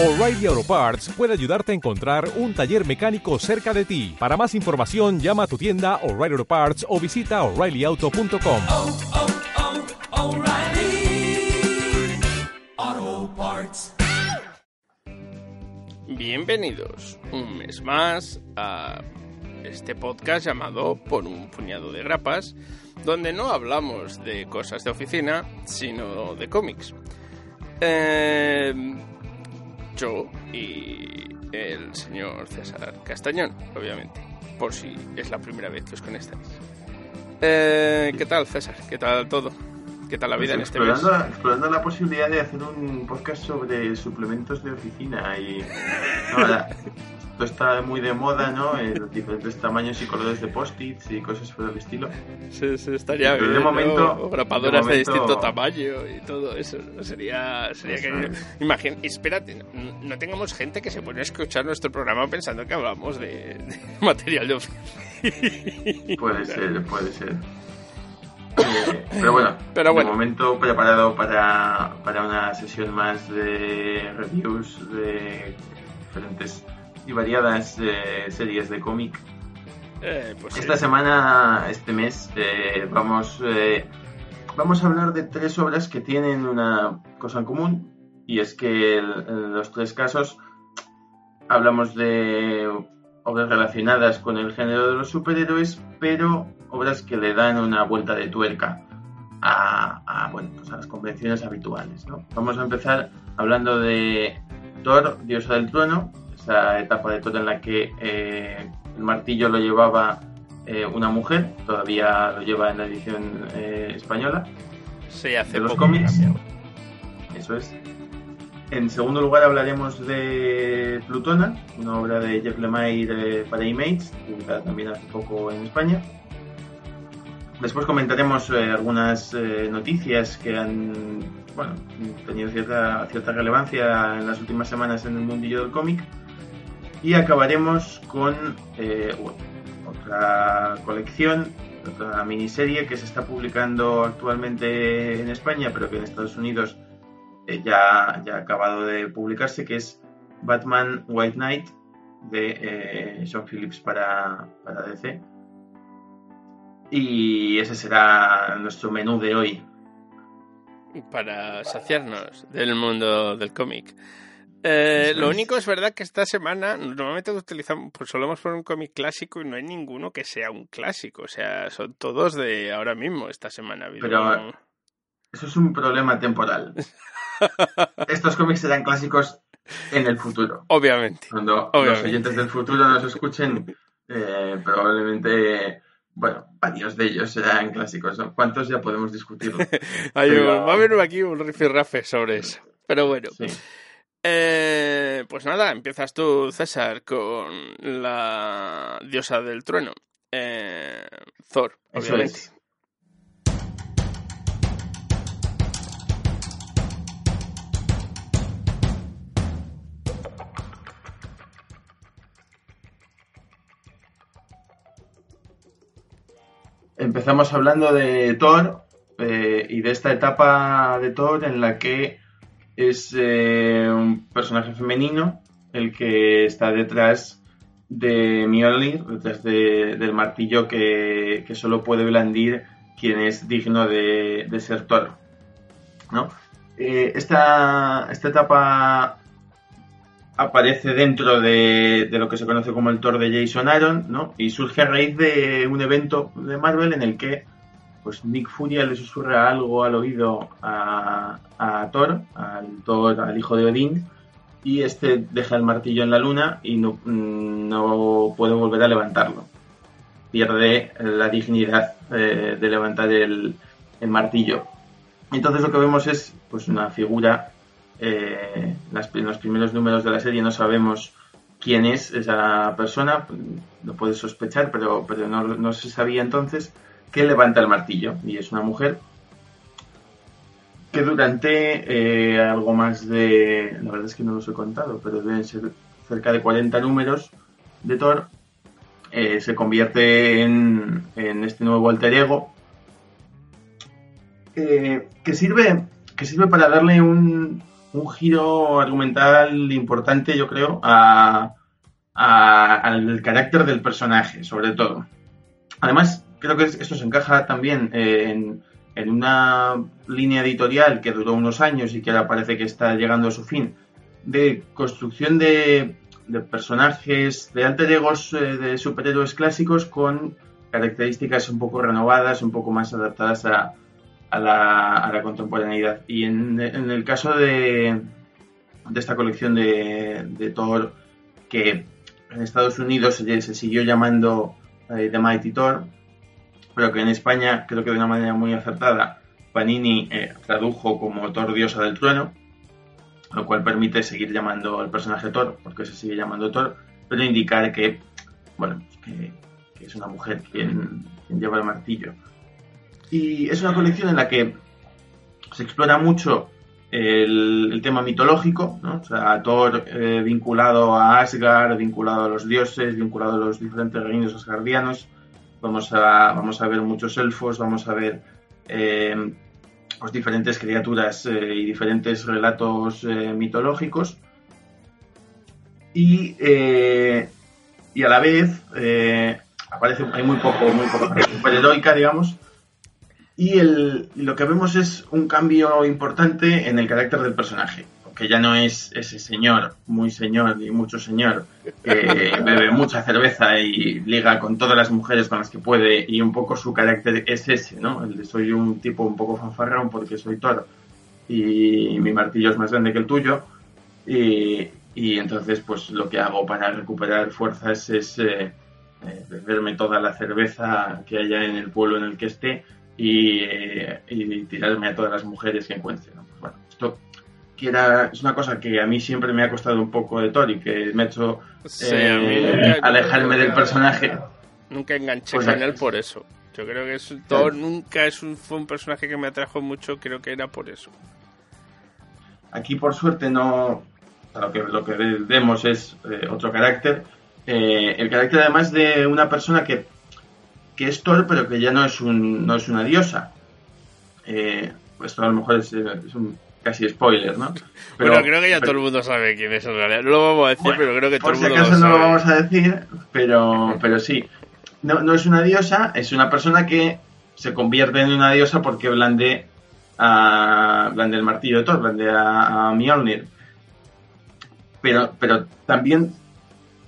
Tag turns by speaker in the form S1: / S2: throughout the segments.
S1: O'Reilly Auto Parts puede ayudarte a encontrar un taller mecánico cerca de ti. Para más información, llama a tu tienda O'Reilly Auto Parts o visita oreillyauto.com.
S2: oh, oh, Parts.
S3: Bienvenidos un mes más a este podcast llamado Por un puñado de grapas, donde no hablamos de cosas de oficina, sino de cómics. Eh, yo y el señor César Castañón, obviamente, por si es la primera vez que os conectáis. Eh, ¿Qué tal, César? ¿Qué tal todo? ¿Qué tal la vida en este mes?
S4: explorando, explorando la posibilidad de hacer un podcast sobre suplementos de oficina y no, la- esto está muy de moda, ¿no? Los diferentes tamaños y colores de post-its y cosas por el estilo.
S3: Se, se estaría
S4: Pero de
S3: bien, ¿no?
S4: momento-
S3: O grapadoras de,
S4: de momento-
S3: distinto tamaño y todo eso. ¿no? Sería, sería
S4: Eso
S3: que...
S4: es.
S3: Imagina, espérate, no, no tengamos gente que se pone a escuchar nuestro programa pensando que hablamos de, de material de oficina.
S4: Puede ser, puede ser. Eh, pero bueno,
S3: Pero bueno.
S4: de momento preparado para, para una sesión más de reviews de diferentes y variadas eh, series de cómic
S3: Eh, pues sí.
S4: Esta semana, este mes, eh, vamos, eh, vamos a hablar de tres obras que tienen una cosa en común y es que el- en los tres casos hablamos de obras relacionadas con el género de los superhéroes, pero obras que le dan una vuelta de tuerca a, a, bueno, pues a las convenciones habituales. ¿no? Vamos a empezar hablando de Thor, diosa del trueno, esa etapa de Thor en la que eh, el martillo lo llevaba eh, una mujer, todavía lo lleva en la edición eh, española,
S3: Sí, hace
S4: de los
S3: poco
S4: cómics. eso es. En segundo lugar hablaremos de Plutona, una obra de Jeff Lemire eh, para Image, publicada también hace poco en España. Después comentaremos eh, algunas eh, noticias que han bueno, tenido cierta, cierta relevancia en las últimas semanas en el mundillo del cómic. Y acabaremos con eh, otra colección, otra miniserie que se está publicando actualmente en España, pero que en Estados Unidos eh, ya, ya ha acabado de publicarse, que es Batman White Knight de eh, Sean Phillips para, para DC. Y ese será nuestro menú de hoy.
S3: Para saciarnos del mundo del cómic. Eh, lo único es verdad que esta semana normalmente utilizamos, pues solemos poner un cómic clásico y no hay ninguno que sea un clásico. O sea, son todos de ahora mismo esta semana.
S4: Pero-
S3: un-
S4: Eso es un problema temporal. Estos cómics serán clásicos en el futuro.
S3: Obviamente.
S4: Cuando los oyentes del futuro nos escuchen, eh, probablemente, bueno, varios de ellos serán clásicos. ¿no? ¿Cuántos ya podemos discutirlo?
S3: Hay
S4: Pero-
S3: va a haber aquí un rifirrafe sobre eso. Pero bueno.
S4: Sí.
S3: Eh, pues nada, empiezas tú, César, con la diosa del trueno. Eh, Thor, obviamente.
S4: Empezamos hablando de Thor eh, y de esta etapa de Thor en la que es eh, un personaje femenino el que está detrás de Mjolnir, detrás de- del martillo que, que solo puede blandir quien es digno de, de ser Thor. ¿no? Eh, esta, esta etapa aparece dentro de, de lo que se conoce como el Thor de Jason Aaron, ¿no? Y surge a raíz de un evento de Marvel en el que pues Nick Furia le susurra algo al oído a, Thor, al Thor, al hijo de Odín, y este deja el martillo en la luna y no, mm, no puede volver a levantarlo. Pierde la dignidad eh, de levantar el, el martillo. Entonces lo que vemos es pues una figura eh, en los primeros números de la serie no sabemos quién es esa persona, lo puedes sospechar, pero, pero no, no se sabía entonces que levanta el martillo y es una mujer que durante eh, algo más de, la verdad es que no los he contado, pero deben ser cerca de 40 números de Thor, eh, se convierte en, en este nuevo alter ego eh, que sirve que sirve para darle un, un giro argumental importante, yo creo, a, al carácter del personaje, sobre todo. Además, creo que esto se encaja también eh, en, en una línea editorial que duró unos años y que ahora parece que está llegando a su fin, de construcción de, personajes, de alter egos eh, de superhéroes clásicos con características un poco renovadas, un poco más adaptadas a, a la, contemporaneidad. Y en, el caso de, de esta colección de, Thor, que en Estados Unidos se, se siguió llamando eh, The Mighty Thor, pero que en España, creo que de una manera muy acertada, Panini eh, tradujo como Thor Diosa del Trueno, lo cual permite seguir llamando al personaje Thor, porque se sigue llamando Thor, pero indicar que, bueno, que, es una mujer quien, lleva el martillo. Y es una colección en la que se explora mucho el, el tema mitológico, ¿no? O sea, Thor eh, vinculado a Asgard, vinculado a los dioses, vinculado a los diferentes reinos asgardianos. Vamos a, vamos a ver muchos elfos, vamos a ver eh, pues diferentes criaturas eh, y diferentes relatos eh, mitológicos. Y, eh, y a la vez aparece, hay muy poco, muy poco superheroica, digamos. Y el, lo que vemos es un cambio importante en el carácter del personaje. Porque ya no es ese señor, muy señor y mucho señor, que bebe mucha cerveza y liga con todas las mujeres con las que puede. Y un poco su carácter es ese, ¿no? El de soy un tipo un poco fanfarrón porque soy toro. Y mi martillo es más grande que el tuyo. Y, y entonces, pues lo que hago para recuperar fuerzas es eh, eh, beberme toda la cerveza que haya en el pueblo en el que esté y, eh, y tirarme a todas las mujeres que encuentre. ¿no? Pues bueno, esto que era, es una cosa que a mí siempre me ha costado un poco de Tori, que me ha hecho
S3: Sí,
S4: eh,
S3: a mí nunca-
S4: alejarme del personaje.
S3: Nunca enganché
S4: Pues
S3: con él por eso. Yo creo que es, Thor nunca es un, fue un personaje que me atrajo mucho, creo que era por eso.
S4: Aquí, por suerte, no. Lo que, lo que vemos es eh, otro carácter. Eh, el carácter, además, de una persona que, que es Thor, pero que ya no es, un, no es una diosa. Eh, esto a lo mejor es, es un casi spoiler, ¿no? Pero-
S3: bueno, creo que ya
S4: pero-
S3: todo el mundo sabe quién es en realidad. No lo vamos a decir,
S4: Bueno,
S3: pero creo que todo
S4: por
S3: el
S4: si
S3: mundo
S4: acaso
S3: lo
S4: no lo vamos a decir, pero, pero sí. No, no es una diosa, es una persona que se convierte en una diosa porque blande, a, blande el martillo de Thor, blande a, a Mjolnir. Pero, pero también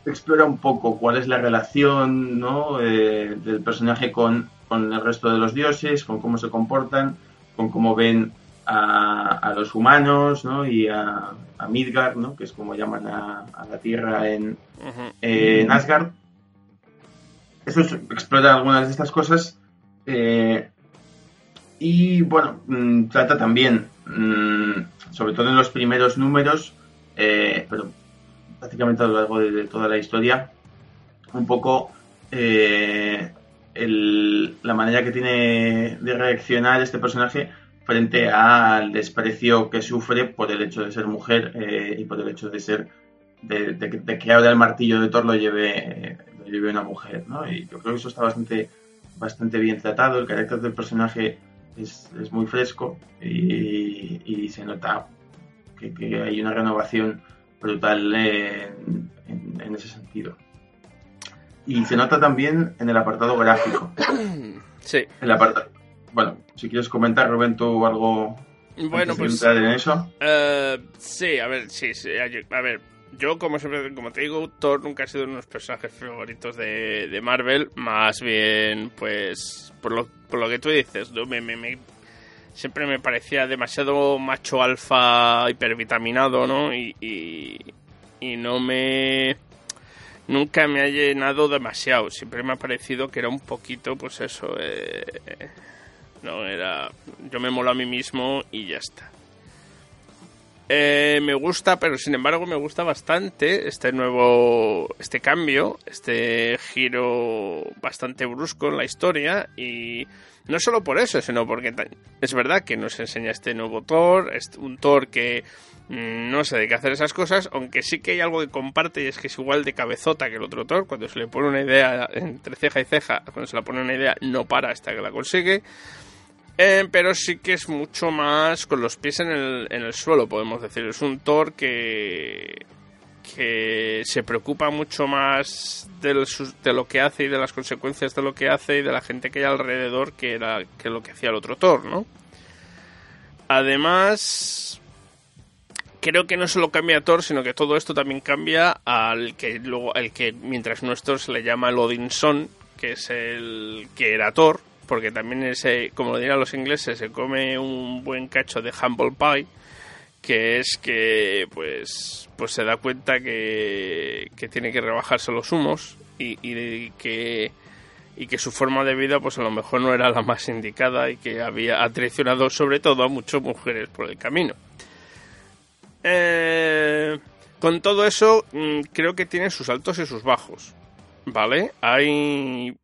S4: explora un poco cuál es la relación ¿no? eh, del personaje con, con el resto de los dioses, con cómo se comportan, con cómo ven a, a los humanos ¿no? y a, a Midgard, ¿no? que es como llaman a, a la Tierra eh, en Asgard. Eso es- explora algunas de estas cosas. eh, y bueno, mm, trata también, mm, sobre todo en los primeros números, eh, pero prácticamente a lo largo de, de toda la historia, un poco eh, el- la manera que tiene de reaccionar este personaje frente al desprecio que sufre por el hecho de ser mujer eh, y por el hecho de ser de, de que- de que ahora el martillo de Thor lo lleve, eh, lo lleve una mujer, ¿no? Y yo creo que eso está bastante, bastante bien tratado, el carácter del personaje es, es muy fresco y, y se nota que, que hay una renovación brutal en, en- en ese sentido. Y se nota también en el apartado gráfico.
S3: Sí.
S4: El apartado, bueno, si quieres comentar, Rubén, tú algo
S3: Bueno, pues
S4: en eso.
S3: Eh, sí, a ver, sí, sí, a a ver, yo como siempre, como te digo, Thor nunca ha sido uno de los personajes favoritos de, de Marvel, más bien, pues, por lo, por lo que tú dices, ¿no? me, me- me- siempre me parecía demasiado macho alfa hipervitaminado, ¿no? Y, y, y no me... Nunca me ha llenado demasiado, siempre me ha parecido que era un poquito, pues eso, eh, no era... Yo me molo a mí mismo y ya está. Eh, me gusta, pero sin embargo me gusta bastante este nuevo, este cambio, este giro bastante brusco en la historia y no solo por eso, sino porque es verdad que nos enseña este nuevo Thor, un Thor que mm, no se dedica a hacer esas cosas, aunque sí que hay algo que comparte y es que es igual de cabezota que el otro Thor, cuando se le pone una idea entre ceja y ceja, cuando se le pone una idea no para hasta que la consigue Eh, pero sí que es mucho más con los pies en el, en el suelo, podemos decir. Es un Thor que, que se preocupa mucho más de, lo que hace y de las consecuencias de lo que hace y de la gente que hay alrededor que, era, que lo que hacía el otro Thor, ¿no? Además, creo que no solo cambia Thor, sino que todo esto también cambia al que luego, el que mientras nuestro se le llama el Odinson, que es el que era Thor, porque también ese, como dirán los ingleses, se come un buen cacho de humble pie, que es que pues pues se da cuenta que, que tiene que rebajarse los humos y, y que y que su forma de vida pues a lo mejor no era la más indicada y que había ha traicionado sobre todo a muchas mujeres por el camino. Eh, con todo eso mm, creo que tiene sus altos y sus bajos, ¿vale? Hay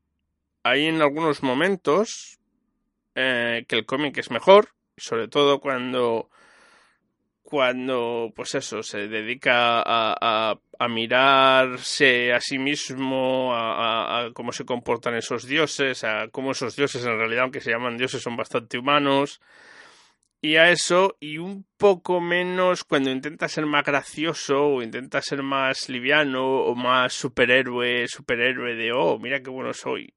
S3: hay en algunos momentos eh, que el cómic es mejor, sobre todo cuando cuando pues eso se dedica a, a, mirarse a sí mismo a, a, cómo se comportan esos dioses a cómo esos dioses en realidad aunque se llaman dioses son bastante humanos. Y a eso y un poco menos cuando intenta ser más gracioso o intenta ser más liviano o más superhéroe superhéroe de oh mira qué bueno soy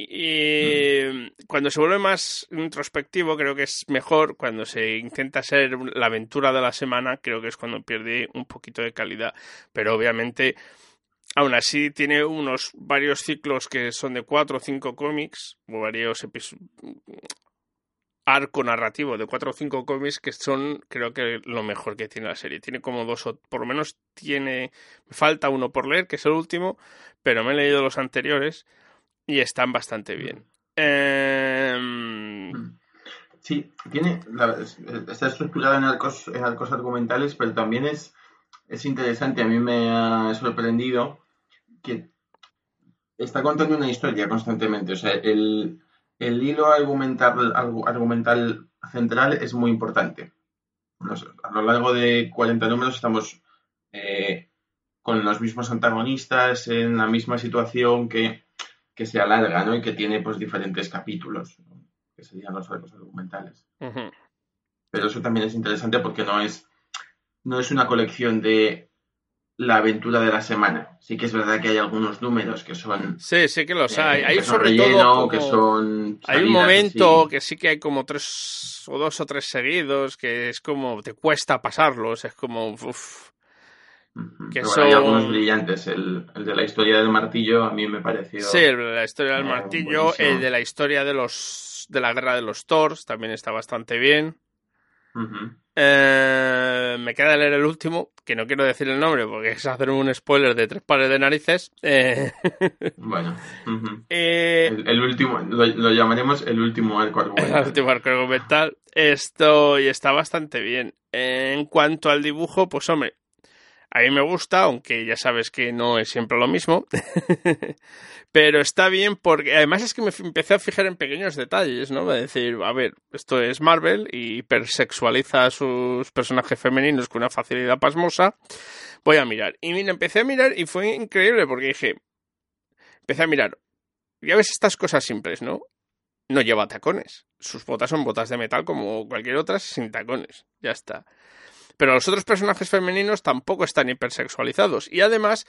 S3: y cuando se vuelve más introspectivo, creo que es mejor. Cuando se intenta ser la aventura de la semana, creo que es cuando pierde un poquito de calidad. Pero obviamente, aún así, tiene unos varios ciclos que son de cuatro o cinco cómics, o varios arco narrativo de cuatro o cinco cómics que son, creo que, lo mejor que tiene la serie. Tiene como dos o, por lo menos tiene, falta uno por leer, que es el último, pero me he leído los anteriores y están bastante bien. Eh...
S4: Sí, tiene, está estructurada en arcos, en arcos argumentales, pero también es, es interesante. A mí me ha sorprendido que está contando una historia constantemente. O sea, el, el hilo argumental, argumental central es muy importante. a lo largo de 40 números estamos eh, con los mismos antagonistas en la misma situación que que se alarga, ¿no? Y que tiene pues diferentes capítulos, que serían los arcos argumentales. Pero eso también es interesante porque no es, no es una colección de la aventura de la semana. Sí que es verdad que hay algunos números que son...
S3: Sí, sí que los hay. hay sobre todo
S4: que son
S3: Hay un momento que sí que hay como tres o dos o tres seguidos que es como te cuesta pasarlos, es como... Uf,
S4: que son... Hay algunos brillantes. El, el, de la historia del martillo a mí me pareció.
S3: Sí, el de la historia del martillo. El de la historia de los de la guerra de los Thors también está bastante bien. eh, me queda leer el último, que no quiero decir el nombre porque es hacer un spoiler de tres pares de narices. Eh...
S4: Bueno, eh... el, el, último, lo, lo, llamaremos el último arco argumental.
S3: El último arco argumental. Esto y está bastante bien. En cuanto al dibujo, pues hombre, a mí me gusta, aunque ya sabes que no es siempre lo mismo. Pero está bien porque además es que me empecé a fijar en pequeños detalles, ¿no? Es decir, a ver, esto es Marvel y hipersexualiza a sus personajes femeninos con una facilidad pasmosa. Voy a mirar. Y mira, empecé a mirar y fue increíble porque dije, empecé a mirar. Ya ves estas cosas simples, ¿no? No lleva tacones. Sus botas son botas de metal como cualquier otra sin tacones. Ya está. Pero los otros personajes femeninos tampoco están hipersexualizados. Y además,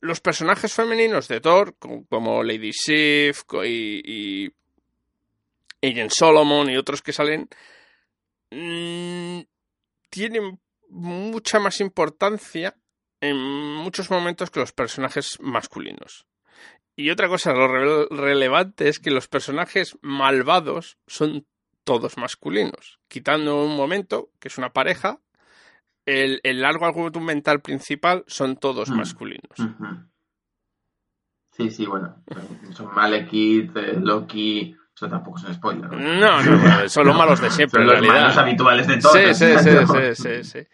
S3: los personajes femeninos de Thor, como, Lady Sif y, y Agent Solomon y otros que salen, mmm, tienen mucha más importancia en muchos momentos que los personajes masculinos. Y otra cosa, lo re relevante es que los personajes malvados son todos masculinos, quitando un momento, que es una pareja, el, el largo argumental principal son todos
S4: mm.
S3: masculinos.
S4: Mm -hmm. Sí, sí, bueno. Son Malekith, eh, Loki. Eso tampoco es un spoiler.
S3: No, no, son los malos de siempre.
S4: Son
S3: los
S4: realidad. malos habituales de todos.
S3: Sí, sí, sí, sí, sí, sí.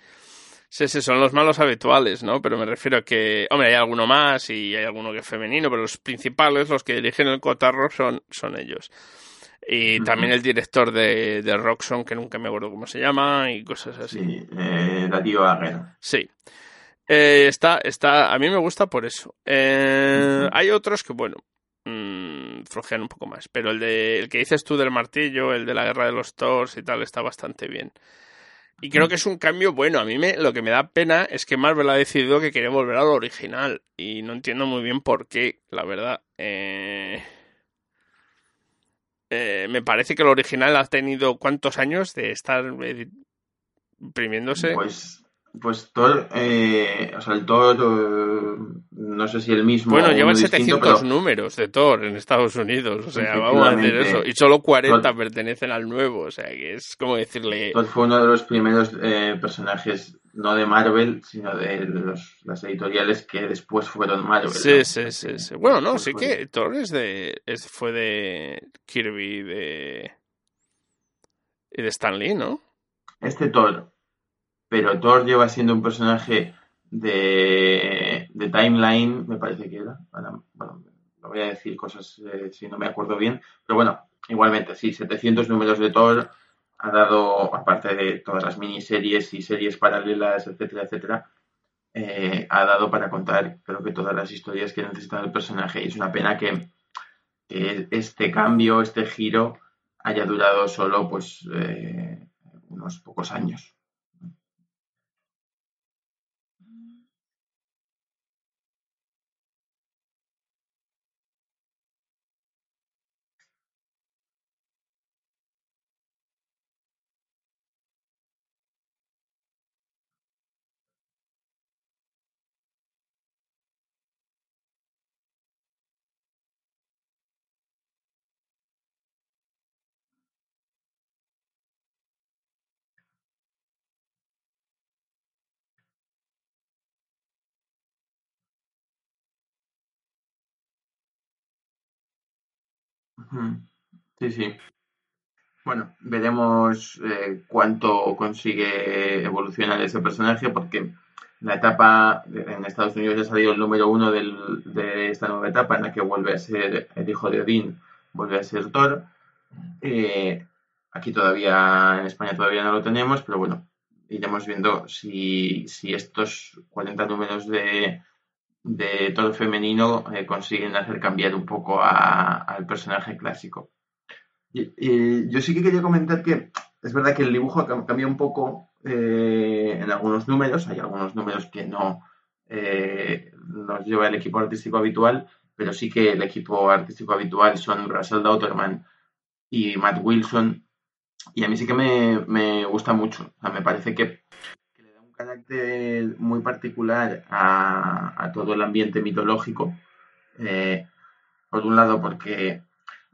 S3: Sí, sí, son los malos habituales, ¿no? Pero me refiero a que, hombre, hay alguno más y hay alguno que es femenino, pero los principales, los que dirigen el cotarro, son, son ellos. Y también el director de, de Roxxon, que nunca me acuerdo cómo se llama, y cosas así.
S4: Sí, eh, Darío.
S3: Sí. Eh, está, está, a mí me gusta por eso. Eh, hay otros que, bueno, mmm, flojean un poco más. Pero el, de, el que dices tú del martillo, el de la guerra de los Thors y tal, está bastante bien. Y creo que es un cambio bueno. A mí me, lo que me da pena es que Marvel ha decidido que quiere volver a lo original. Y no entiendo muy bien por qué, la verdad. Eh, eh, me parece que lo original ha tenido cuántos años de estar eh, imprimiéndose.
S4: Pues, pues Thor, eh, o sea, el Thor, eh, no sé si el mismo.
S3: bueno, llevan
S4: uno distinto,
S3: 700
S4: pero-
S3: números de Thor en Estados Unidos. O sea, vamos a hacer
S4: Efectivamente.
S3: eso. Y solo 40
S4: Thor-
S3: pertenecen al nuevo. O sea, que es como decirle.
S4: Thor fue uno de los primeros eh, personajes, no de Marvel, sino de los- las editoriales que después fueron Marvel.
S3: Sí,
S4: ¿no?
S3: sí, sí, sí. Bueno, no, sí
S4: fue-
S3: que Thor es de. Es, fue de Kirby de. Y de Stan Lee, ¿no?
S4: Este Thor, pero Thor lleva siendo un personaje de, de Timeline, me parece que era. Bueno, no voy a decir cosas eh, si no me acuerdo bien, pero bueno, igualmente, sí, 700 números de Thor ha dado, aparte de todas las miniseries y series paralelas, etcétera, etcétera, eh, ha dado para contar, creo que todas las historias que necesita el personaje. Y es una pena que, que este cambio, este giro, haya durado solo, pues, eh, unos pocos años. Ujú. Sí, sí. Bueno, veremos eh, cuánto consigue evolucionar ese personaje, porque la etapa en Estados Unidos ya ha salido el número uno de esta nueva etapa, en la que vuelve a ser el hijo de Odín, vuelve a ser Thor. Eh, aquí todavía, en España todavía no lo tenemos, pero bueno, iremos viendo si, si estos 40 números de, de Thor femenino eh, consiguen hacer cambiar un poco al personaje clásico. Y, y yo sí que quería comentar que es verdad que el dibujo cambia un poco eh, en algunos números. Hay algunos números que no eh, nos lleva el equipo artístico habitual, pero sí que el equipo artístico habitual son Russell Dauterman y Matt Wilson. Y a mí sí que me, me gusta mucho. O sea, me parece que, carácter muy particular a, todo el ambiente mitológico. Eh, por un lado, porque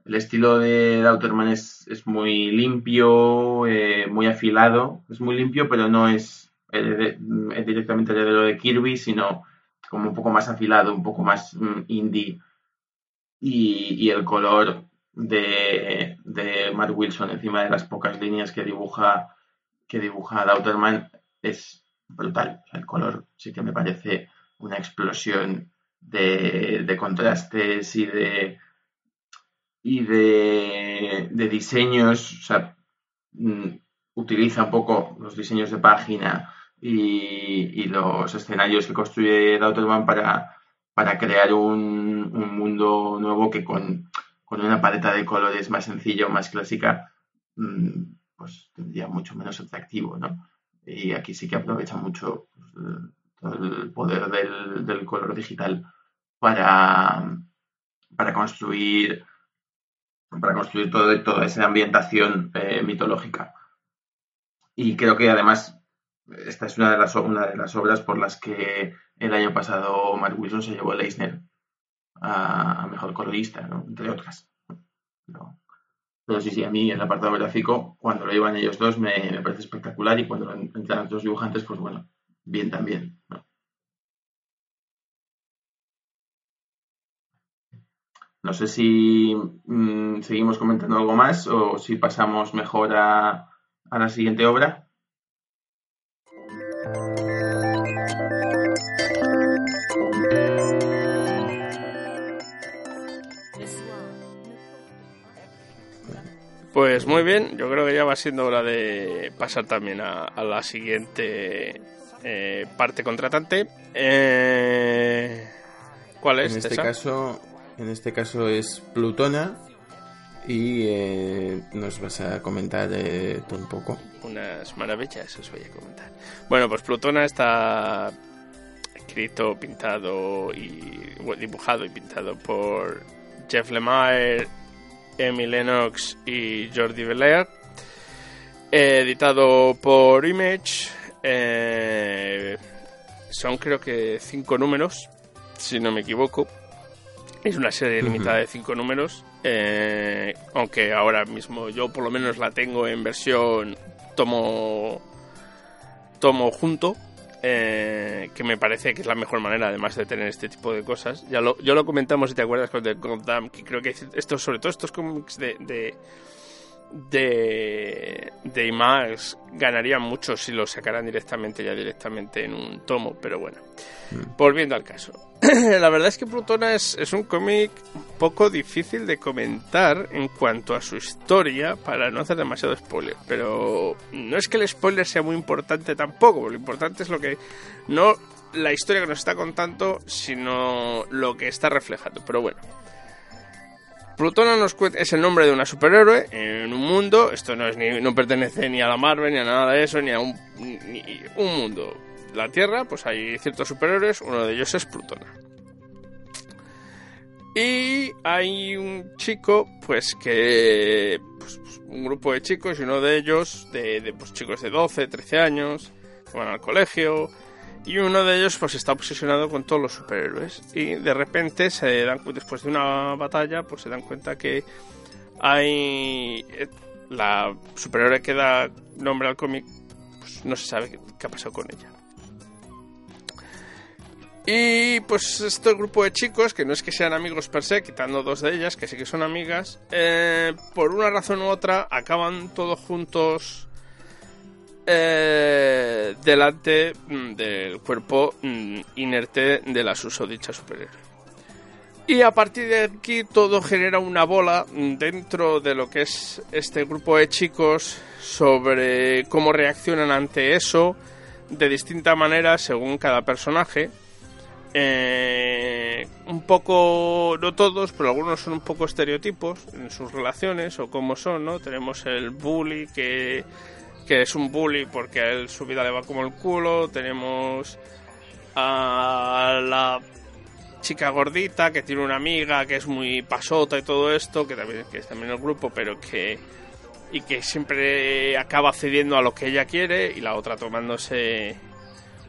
S4: el estilo de Dauterman es, es muy limpio, eh, muy afilado. Es muy limpio, pero no es directamente heredero de Kirby, sino como un poco más afilado, un poco más mm, indie. Y, y el color de, de Matt Wilson encima de las pocas líneas que dibuja, que dibuja Dauterman es brutal. El color sí que me parece una explosión de, contrastes y de y de, diseños, mm, utiliza un poco los diseños de página y, y los escenarios que construye Dauterman para, para crear un, un mundo nuevo que con, con una paleta de colores más sencilla o más clásica, mm, pues tendría mucho menos atractivo, ¿no? Y aquí sí que aprovecha mucho pues, el- poder del, del color digital para, para construir para construir todo, toda esa ambientación eh, mitológica. Y creo que además esta es una de, las, una de las obras por las que el año pasado Mark Wilson se llevó el Eisner a, mejor colorista, entre otras. Pero sí, sí, a mí el apartado gráfico, cuando lo llevan ellos dos, me, me parece espectacular y cuando entran los dos dibujantes, pues bueno, bien también. ¿no? No sé si mm, seguimos comentando algo más o si pasamos mejor a, a la siguiente obra.
S3: Pues muy bien, yo creo que ya va siendo hora de pasar también a, a la siguiente eh, parte contratante. Eh, ¿Cuál es?
S5: En este caso,
S4: En este caso es Plutona. Y eh, nos vas a comentar un poco.
S3: Unas maravillas os voy a comentar. Bueno, pues Plutona está escrito, pintado y dibujado y pintado por Jeff Lemire, Emmy Lennox y Jordi Belair. Eh, editado por Image. eh, son creo que cinco números, si no me equivoco. Es una serie limitada de cinco números. eh, aunque ahora mismo yo por lo menos la tengo en versión tomo tomo junto eh, que me parece que es la mejor manera además de tener este tipo de cosas ya lo, yo lo comentamos si te acuerdas con The Gotham que creo que estos sobre todo estos cómics de, de de, de IMAX ganarían mucho si lo sacaran directamente ya directamente en un tomo, pero bueno. Volviendo al caso. La verdad es que Plutona es, un cómic poco difícil de comentar en cuanto a su historia para no hacer demasiado spoiler, pero no es que el spoiler sea muy importante tampoco, lo importante es lo que no la historia que nos está contando, sino lo que está reflejando, pero bueno. Plutona nos es el nombre de una superhéroe en un mundo, esto no es ni, no pertenece ni a la Marvel ni a nada de eso, ni a un mundo. La Tierra, pues hay ciertos superhéroes, uno de ellos es Plutona. Y hay un chico, pues que. pues, pues, un grupo de chicos, y uno de ellos, de, de, pues, chicos de 12, 13 años, van al colegio, y uno de ellos pues está obsesionado con todos los superhéroes. Y de repente se dan después de una batalla, pues se dan cuenta que hay eh, la superhéroe que da nombre al cómic, pues no se sabe qué ha pasado con ella. Y pues este grupo de chicos, que no es que sean amigos per se, quitando dos de ellas, que sí que son amigas, eh, por una razón u otra acaban todos juntos eh, delante mm, del cuerpo mm, inerte de la susodicha superhéroe. Y a partir de aquí todo genera una bola dentro de lo que es este grupo de chicos sobre cómo reaccionan ante eso de distinta manera según cada personaje. Eh, un poco, no todos, pero algunos son un poco estereotipos en sus relaciones o cómo son, ¿no? Tenemos el bully que, que es un bully porque a él su vida le va como el culo. Tenemos a la chica gordita que tiene una amiga que es muy pasota y todo esto, que también que es también el grupo, pero que y que siempre acaba cediendo a lo que ella quiere y la otra tomándose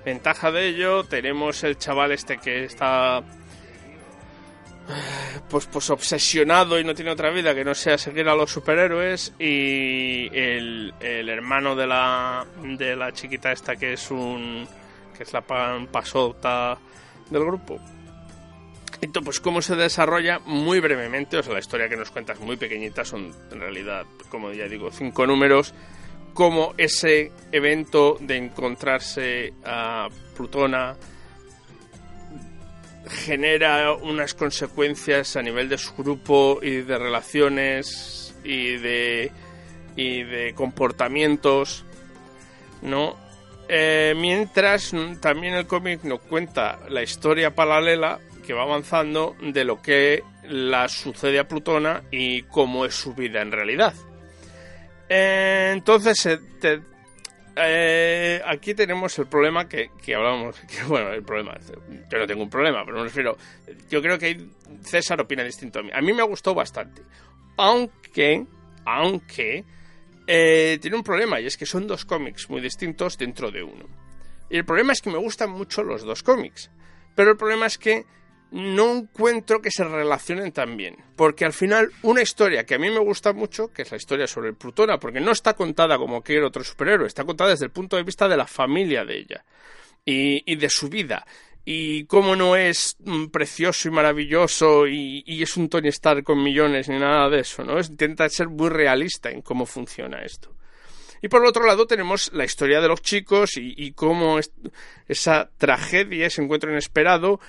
S3: ventaja de ello. Tenemos el chaval este que está pues pues obsesionado y no tiene otra vida que no sea seguir a los superhéroes y el, el hermano de la de la chiquita esta que es un que es la pan pasota del grupo. Entonces, pues cómo se desarrolla muy brevemente, o sea, la historia que nos cuentas muy pequeñita, son en realidad, como ya digo, cinco números, como ese evento de encontrarse a Plutona genera unas consecuencias a nivel de su grupo y de relaciones y de y de comportamientos, ¿no? Eh, mientras también el cómic nos cuenta la historia paralela que va avanzando de lo que la sucede a Plutona y cómo es su vida en realidad. Eh, entonces, eh, eh, aquí tenemos el problema que, que hablábamos. Bueno, el problema. Yo no tengo un problema, pero me refiero. Yo creo que César opina distinto a mí. A mí me gustado bastante. Aunque. Aunque. eh, tiene un problema y es que son dos cómics muy distintos dentro de uno. Y el problema es que me gustan mucho los dos cómics. Pero el problema es que no encuentro que se relacionen tan bien. Porque al final, una historia que a mí me gusta mucho, que es la historia sobre el Plutona, porque no está contada como cualquier otro superhéroe, está contada desde el punto de vista de la familia de ella y, de su vida. Y cómo no es mm, precioso y maravilloso y, es un Tony Stark con millones ni nada de eso, ¿no? Intenta ser muy realista en cómo funciona esto. Y por el otro lado tenemos la historia de los chicos y, cómo es- esa tragedia, ese encuentro inesperado,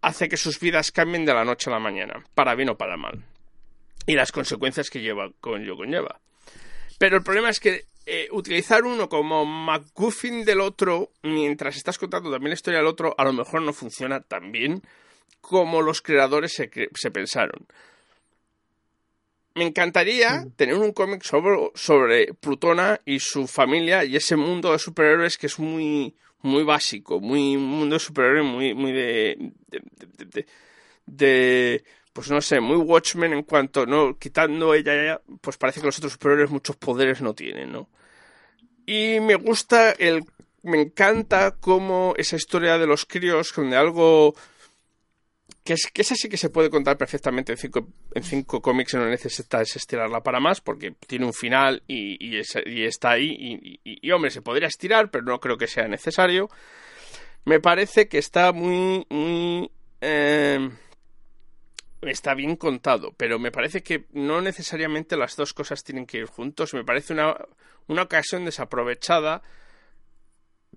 S3: hace que sus vidas cambien de la noche a la mañana, para bien o para mal. Y las consecuencias que lleva con ello conlleva. Pero el problema es que eh, utilizar uno como MacGuffin del otro, mientras estás contando también la historia del otro, a lo mejor no funciona tan bien. como los creadores se, pensaron. Me encantaría tener un cómic sobre, sobre Plutona y su familia y ese mundo de superhéroes que es muy, muy básico, muy un mundo de superhéroes muy, muy de, de, pues no sé, muy Watchmen en cuanto, no, quitando ella, pues parece que los otros superhéroes muchos poderes no tienen, ¿no? Y me gusta el, me encanta cómo esa historia de los críos, donde algo que es que esa sí que se puede contar perfectamente en cinco, en cinco cómics no necesitas estirarla para más porque tiene un final y, y es- y está ahí y, hombre se podría estirar pero no creo que sea necesario. Me parece que está muy eh, está bien contado pero me parece que no necesariamente las dos cosas tienen que ir juntos. Me parece una, una ocasión desaprovechada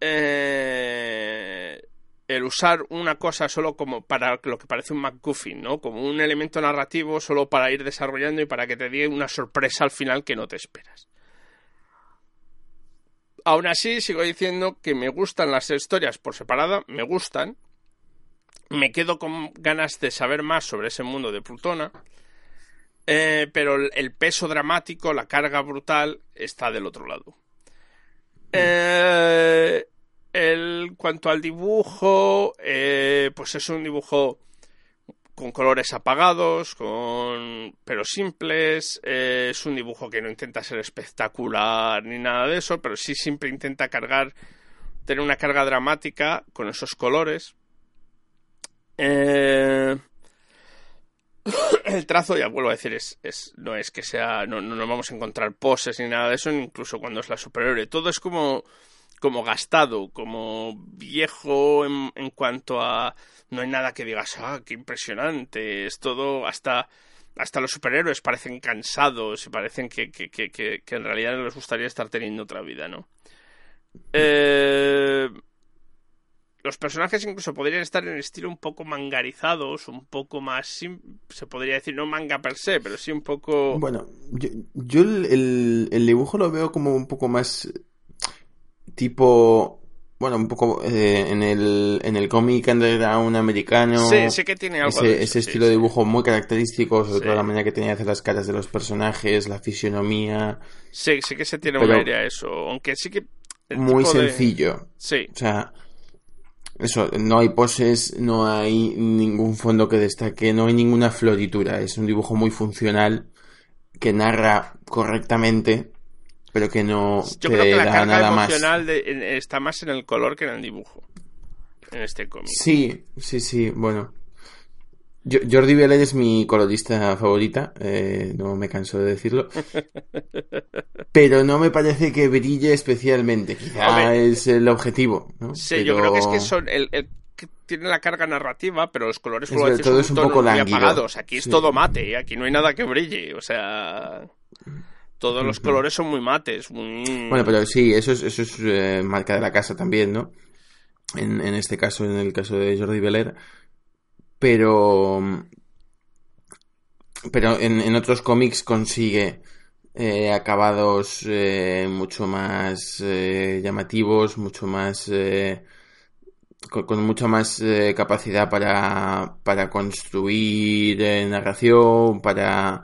S3: eh, el usar una cosa solo como para lo que parece un MacGuffin, ¿no? Como un elemento narrativo solo para ir desarrollando y para que te dé una sorpresa al final que no te esperas. Aún así, sigo diciendo que me gustan las historias por separada, me gustan. Me quedo con ganas de saber más sobre ese mundo de Plutona. eh, pero el- el peso dramático, la carga brutal, está del otro lado. Eh, el, cuanto al dibujo, eh, pues es un dibujo con colores apagados, con pero simples. eh, es un dibujo que no intenta ser espectacular ni nada de eso, pero sí siempre intenta cargar, tener una carga dramática con esos colores. Eh, el trazo, ya vuelvo a decir, es, no es que sea, no, no, vamos a encontrar poses ni nada de eso, incluso cuando es la superhéroe. Todo es como, como gastado, como viejo en, cuanto a, no hay nada que digas, ah, qué impresionante, es todo, hasta, hasta los superhéroes parecen cansados y parecen que, que, que, que, en realidad les gustaría estar teniendo otra vida, ¿no? Eh, los personajes incluso podrían estar en estilo un poco mangarizados, un poco más, se podría decir, no manga per se, pero sí un poco...
S4: Bueno, yo, yo el- el dibujo lo veo como un poco más tipo, bueno, un poco eh, en el, en el cómic underground americano.
S3: sí, sí que tiene algo
S4: ese,
S3: de eso,
S4: ese
S3: sí,
S4: estilo de dibujo muy característico, sobre
S3: Sí.
S4: todo la manera que tenía de hacer las caras de los personajes, la fisionomía,
S3: Sí, sí que se tiene una idea de eso, aunque sí que...
S4: muy
S3: de-
S4: sencillo.
S3: Sí,
S4: O sea, eso, no hay poses, no hay ningún fondo que destaque, no hay ninguna floritura. Es un dibujo muy funcional que narra correctamente, pero que no
S3: yo
S4: te
S3: creo que la
S4: da
S3: carga
S4: nada más.
S3: emocional de- en- está más en el color que en el dibujo, en este cómic.
S4: Sí, sí, sí, bueno. Yo- Jordi Belair es mi colorista favorita, eh, no me canso de decirlo. Pero no me parece que brille especialmente. Quizá es el objetivo, ¿no?
S3: Sí, yo
S4: Pero-
S3: creo que es que son el, el que tiene la carga narrativa, pero los colores
S4: Es
S3: vuelvo a
S4: ver,
S3: decir,
S4: todo
S3: son
S4: es un poco
S3: muy apagados. Aquí es
S4: Sí.
S3: todo mate, aquí no hay nada que brille, o sea, todos los colores son muy mates, muy
S4: Bueno, pero sí, eso es, eso es eh, marca de la casa también, ¿no? En, en este caso, en el caso de Jordi Belair. Pero. Pero en, en otros cómics consigue eh, acabados eh, mucho más eh, llamativos, mucho más. eh, con, con mucha más eh, capacidad para, para construir narración, para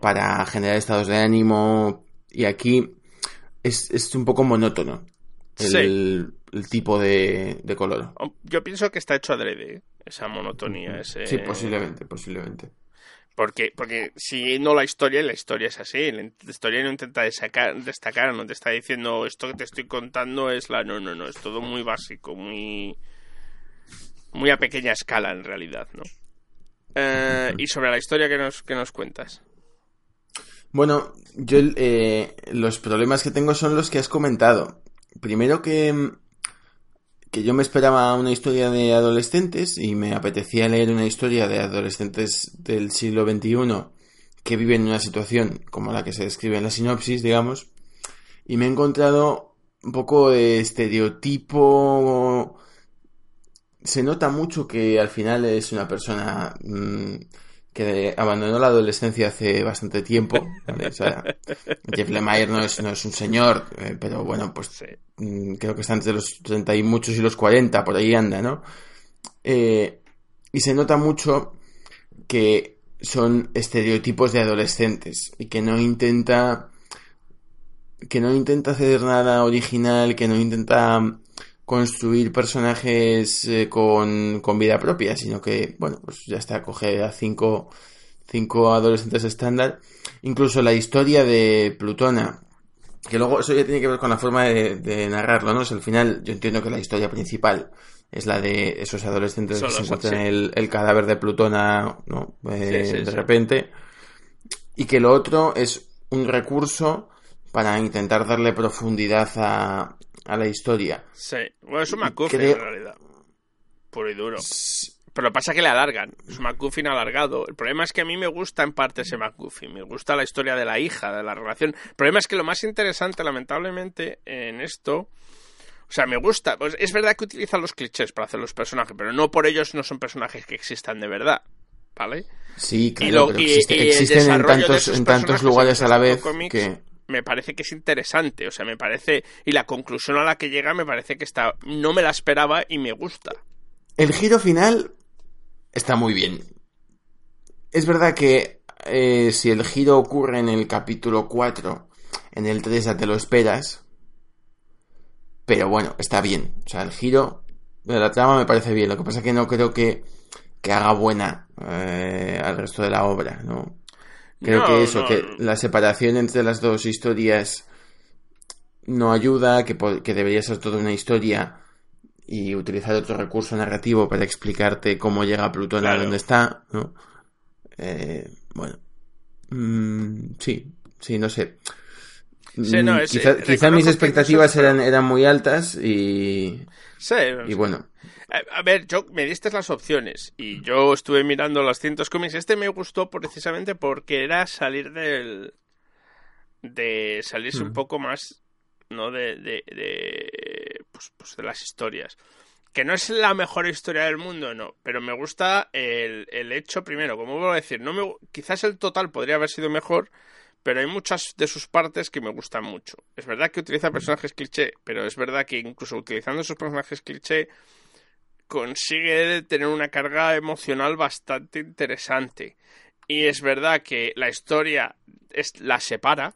S4: Para generar estados de ánimo. Y aquí es, es un poco monótono el, el tipo de, de color.
S3: Yo pienso que está hecho adrede, esa monotonía, ese...
S4: Sí, posiblemente, posiblemente.
S3: Porque, porque si no la historia, la historia es así. La historia no intenta destacar, destacar, no te está diciendo esto que te estoy contando es la. No, no, no, es todo muy básico, muy. Muy a pequeña escala en realidad, ¿no? Eh, y sobre la historia que nos, que nos cuentas.
S4: Bueno, yo eh, los problemas que tengo son los que has comentado. Primero que, que yo me esperaba una historia de adolescentes y me apetecía leer una historia de adolescentes del siglo XXI que viven en una situación como la que se describe en la sinopsis, digamos, y me he encontrado un poco de estereotipo. Se nota mucho que al final es una persona mm, que abandonó la adolescencia hace bastante tiempo. ¿vale? O sea, Jeff Lemire no es, no es un señor, eh, pero bueno, pues
S3: Sí.
S4: mm, creo que está entre los 30 y muchos y los 40, por ahí anda, ¿no? Eh, y se nota mucho que son estereotipos de adolescentes y que no intenta que no intenta hacer nada original, que no intenta construir personajes eh, con, con, vida propia, sino que, bueno, pues ya está, coge a cinco, cinco adolescentes estándar. Incluso la historia de Plutona, que luego eso ya tiene que ver con la forma de, de narrarlo, ¿no? O sea, al final yo entiendo que la historia principal es la de esos adolescentes que se encuentran sí. el, el, cadáver de Plutona, ¿no? Eh, sí, sí, de repente. Y que lo otro es un recurso para intentar darle profundidad a, a la historia.
S3: Sí, bueno, es un McGuffin Creo... en realidad. Puro y duro. Pero lo que pasa es que le alargan. Es un McGuffin alargado. El problema es que a mí me gusta en parte ese McGuffin. Me gusta la historia de la hija, de la relación. El problema es que lo más interesante, lamentablemente, en esto. O sea, me gusta. Pues es verdad que utilizan los clichés para hacer los personajes, pero no por ellos no son personajes que existan de verdad. ¿Vale?
S4: Sí, claro, y lo, pero existe, y existen en tantos, en tantos lugares a la vez que
S3: me parece que es interesante, o sea, me parece y la conclusión a la que llega me parece que está no me la esperaba y me gusta.
S4: El giro final está muy bien. Es verdad que eh, si el giro ocurre en el capítulo 4, en el 3 ya te lo esperas. Pero bueno, está bien. O sea, el giro de la trama me parece bien. Lo que pasa es que no creo que, que haga buena eh, al resto de la obra, ¿no? Creo
S3: No,
S4: que eso,
S3: no.
S4: que la separación entre las dos historias no ayuda, que, que debería ser toda una historia y utilizar otro recurso narrativo para explicarte cómo llega Plutón a donde está, ¿no? Eh, bueno. Mm, sí, sí, no sé.
S3: Sí, no,
S4: Mm,
S3: es-
S4: quizá,
S3: eh,
S4: quizá mis expectativas eran, eran muy altas y,
S3: Sí,
S4: y bueno.
S3: A, ver, yo me diste las opciones y yo estuve mirando los cientos cómics. Este me gustó precisamente porque era salir del. de salirse un
S4: Mm.
S3: poco más, ¿no? De. de, de pues, pues de las historias. Que no es la mejor historia del mundo, no, pero me gusta el, el hecho primero, como vuelvo a decir, no me, quizás el total podría haber sido mejor, pero hay muchas de sus partes que me gustan mucho. Es verdad que utiliza personajes cliché, pero es verdad que incluso utilizando esos personajes cliché consigue tener una carga emocional bastante interesante. Y es verdad que la historia es, la separa,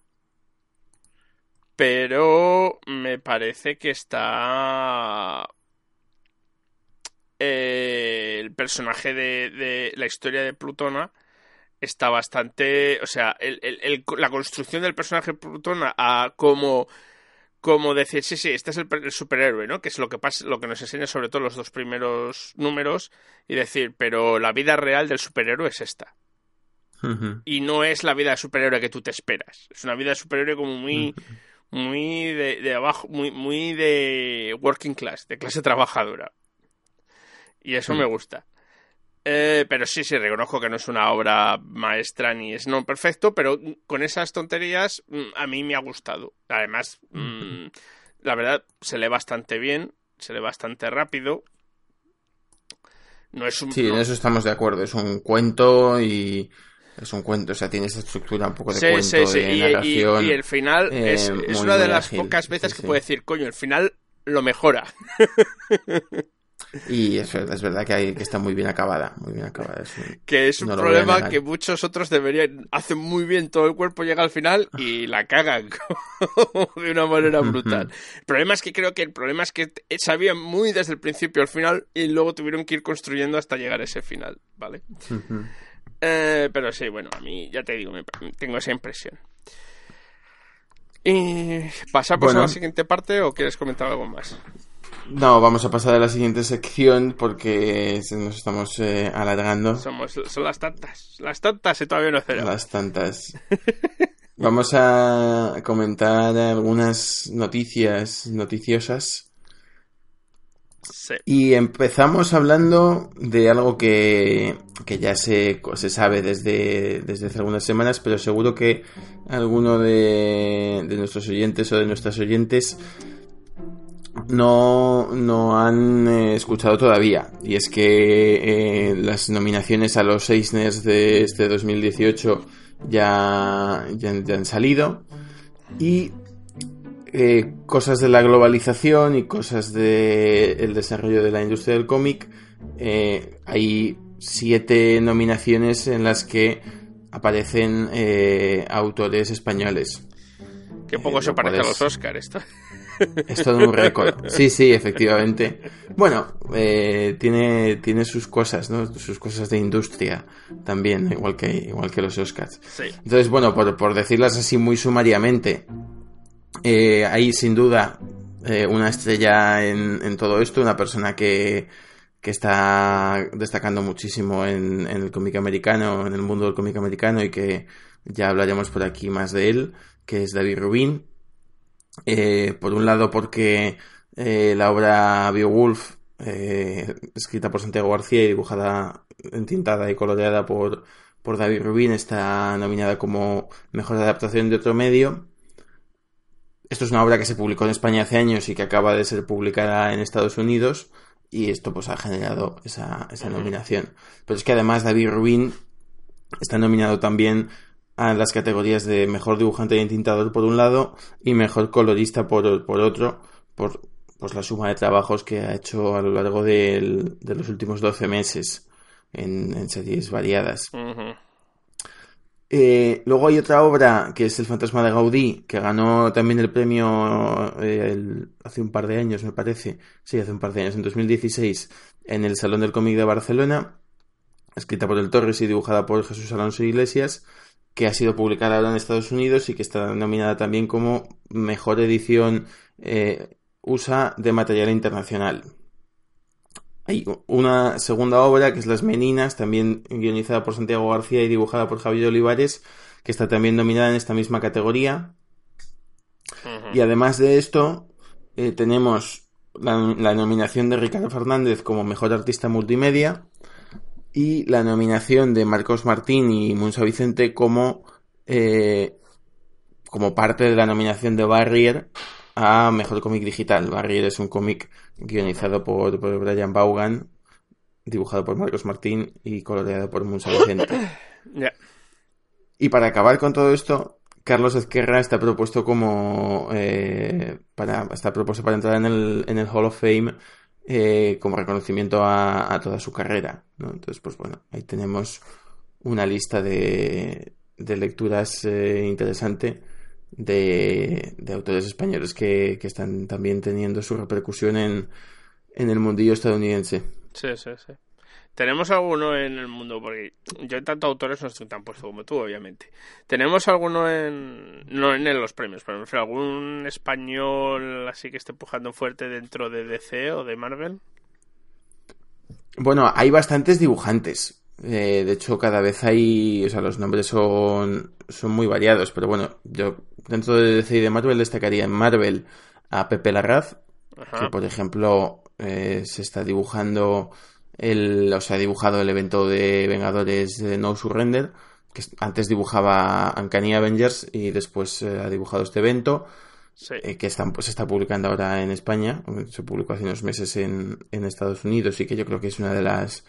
S3: pero me parece que está... eh, el personaje de, de la historia de Plutona está bastante... O sea, el- el- la construcción del personaje Plutona a como como decir, sí, sí, este es el, el superhéroe, ¿no? Que es lo que pasa, lo que nos enseña sobre todo los dos primeros números y decir, pero la vida real del superhéroe es esta. Y no es la vida de superhéroe que tú te esperas. Es una vida de superhéroe como muy, muy de, de abajo, muy, muy de working class, de clase trabajadora. Y eso me gusta. Eh, pero sí, sí, reconozco que no es una obra maestra ni es no perfecto, pero con esas tonterías mm, a mí me ha gustado. Además, mm, la verdad, se lee bastante bien, se lee bastante rápido. No es un...
S4: Sí, en eso estamos de acuerdo. Es un cuento y es un cuento, o sea, tiene esa estructura un poco de
S3: Sí,
S4: cuento,
S3: sí, sí.
S4: de
S3: Y, y-
S4: narración.
S3: y el final
S4: eh,
S3: es, es
S4: muy,
S3: una de las
S4: ágil.
S3: pocas veces que puedo decir, coño, el final lo mejora.
S4: Y es verdad, es verdad que, hay, que está muy bien acabada, muy bien acabada.
S3: Que es un
S4: No
S3: problema que muchos otros deberían. Hacen muy bien todo el cuerpo, llega al final y la cagan de una manera brutal. El problema es que creo que el problema es que sabían muy desde el principio al final y luego tuvieron que ir construyendo hasta llegar a ese final, ¿vale? Eh, pero sí, bueno, a mí ya te digo, me- tengo esa impresión. ¿Y pasamos
S4: Bueno.
S3: a la siguiente parte o quieres comentar algo más?
S4: No, vamos a pasar a la siguiente sección porque nos estamos eh, alargando
S3: Somos, son las tantas, las tantas y todavía no cero.
S4: las tantas. Vamos a comentar algunas noticias noticiosas
S3: Sí.
S4: y empezamos hablando de algo que, que ya se, se sabe desde, desde hace algunas semanas, pero seguro que alguno de, de nuestros oyentes o de nuestras oyentes no, no han eh, escuchado todavía. Y es que eh, las nominaciones a los Eisners de este 2018 ya, ya, ya han salido. Y eh, cosas de la globalización y cosas del desarrollo de la industria del cómic. hay siete nominaciones en las que aparecen eh, autores españoles.
S3: Que poco se parece a los Oscar esto.
S4: Es todo un récord. Sí, sí, efectivamente. Bueno, eh, tiene, tiene sus cosas, ¿no? Sus cosas de industria también, igual que, igual que los Oscars.
S3: Sí.
S4: Entonces, bueno, por, por decirlas así muy sumariamente, eh, hay sin duda eh, una estrella en, en todo esto, una persona que, que está destacando muchísimo en, en el cómic americano, en el mundo del cómic americano y que ya hablaremos por aquí más de él, que es David Rubin. Eh, por un lado porque eh, la obra Beowulf, eh, escrita por Santiago García y dibujada, entintada y coloreada por, por David Rubin, está nominada como mejor adaptación de otro medio. Esto es una obra que se publicó en España hace años y que acaba de ser publicada en Estados Unidos y esto pues ha generado esa, esa nominación. Pero es que además David Rubin está nominado también a las categorías de mejor dibujante y entintador por un lado y mejor colorista por, por otro, por pues la suma de trabajos que ha hecho a lo largo del- de los últimos 12 meses en, en series variadas. Eh, luego hay otra obra que es El fantasma de Gaudí, que ganó también el premio eh, el- hace un par de años, me parece. Sí, hace un par de años, en 2016, en el Salón del Cómic de Barcelona, escrita por el Torres y dibujada por Jesús Alonso Iglesias, que ha sido publicada ahora en Estados Unidos y que está nominada también como mejor edición eh, USA de material internacional. Hay una segunda obra que es Las Meninas, también guionizada por Santiago García y dibujada por Javier Olivares, que está también nominada en esta misma categoría. Y además de esto, eh, tenemos la, la nominación de Ricardo Fernández como mejor artista multimedia y la nominación de Marcos Martín y Munsa Vicente como, eh, como parte de la nominación de Barrier a mejor cómic digital. Barrier es un cómic guionizado por, por Brian Vaughan, dibujado por Marcos Martín y coloreado por Munsa Vicente. Y para acabar con todo esto, Carlos Ezquerra está propuesto como eh, para está propuesto para entrar en el, en el Hall of Fame eh, como reconocimiento a, toda su carrera. ¿no? Entonces, pues bueno, ahí tenemos una lista de, de lecturas eh, interesante de, de autores españoles que, que están también teniendo su repercusión en, en el mundillo estadounidense.
S3: Sí, sí, sí. ¿Tenemos alguno en el mundo? Porque yo tanto autores no estoy tan puesto como tú, obviamente. ¿Tenemos alguno en... no en los premios, pero me refiero algún español así que esté pujando fuerte dentro de DC o de Marvel?
S4: Bueno, hay bastantes dibujantes. Eh, de hecho, cada vez hay, o sea, los nombres son, son muy variados, pero bueno, yo dentro de DC y de Marvel destacaría en Marvel a Pepe Larraz,
S3: Ajá.
S4: que por ejemplo eh, se está dibujando el, o sea, ha dibujado el evento de Vengadores de No Surrender, que es- antes dibujaba Uncanny Avengers y después eh, ha dibujado este evento
S3: Sí.
S4: eh, que están, pues, se está publicando ahora en España, se publicó hace unos meses en, en Estados Unidos y que yo creo que es una de las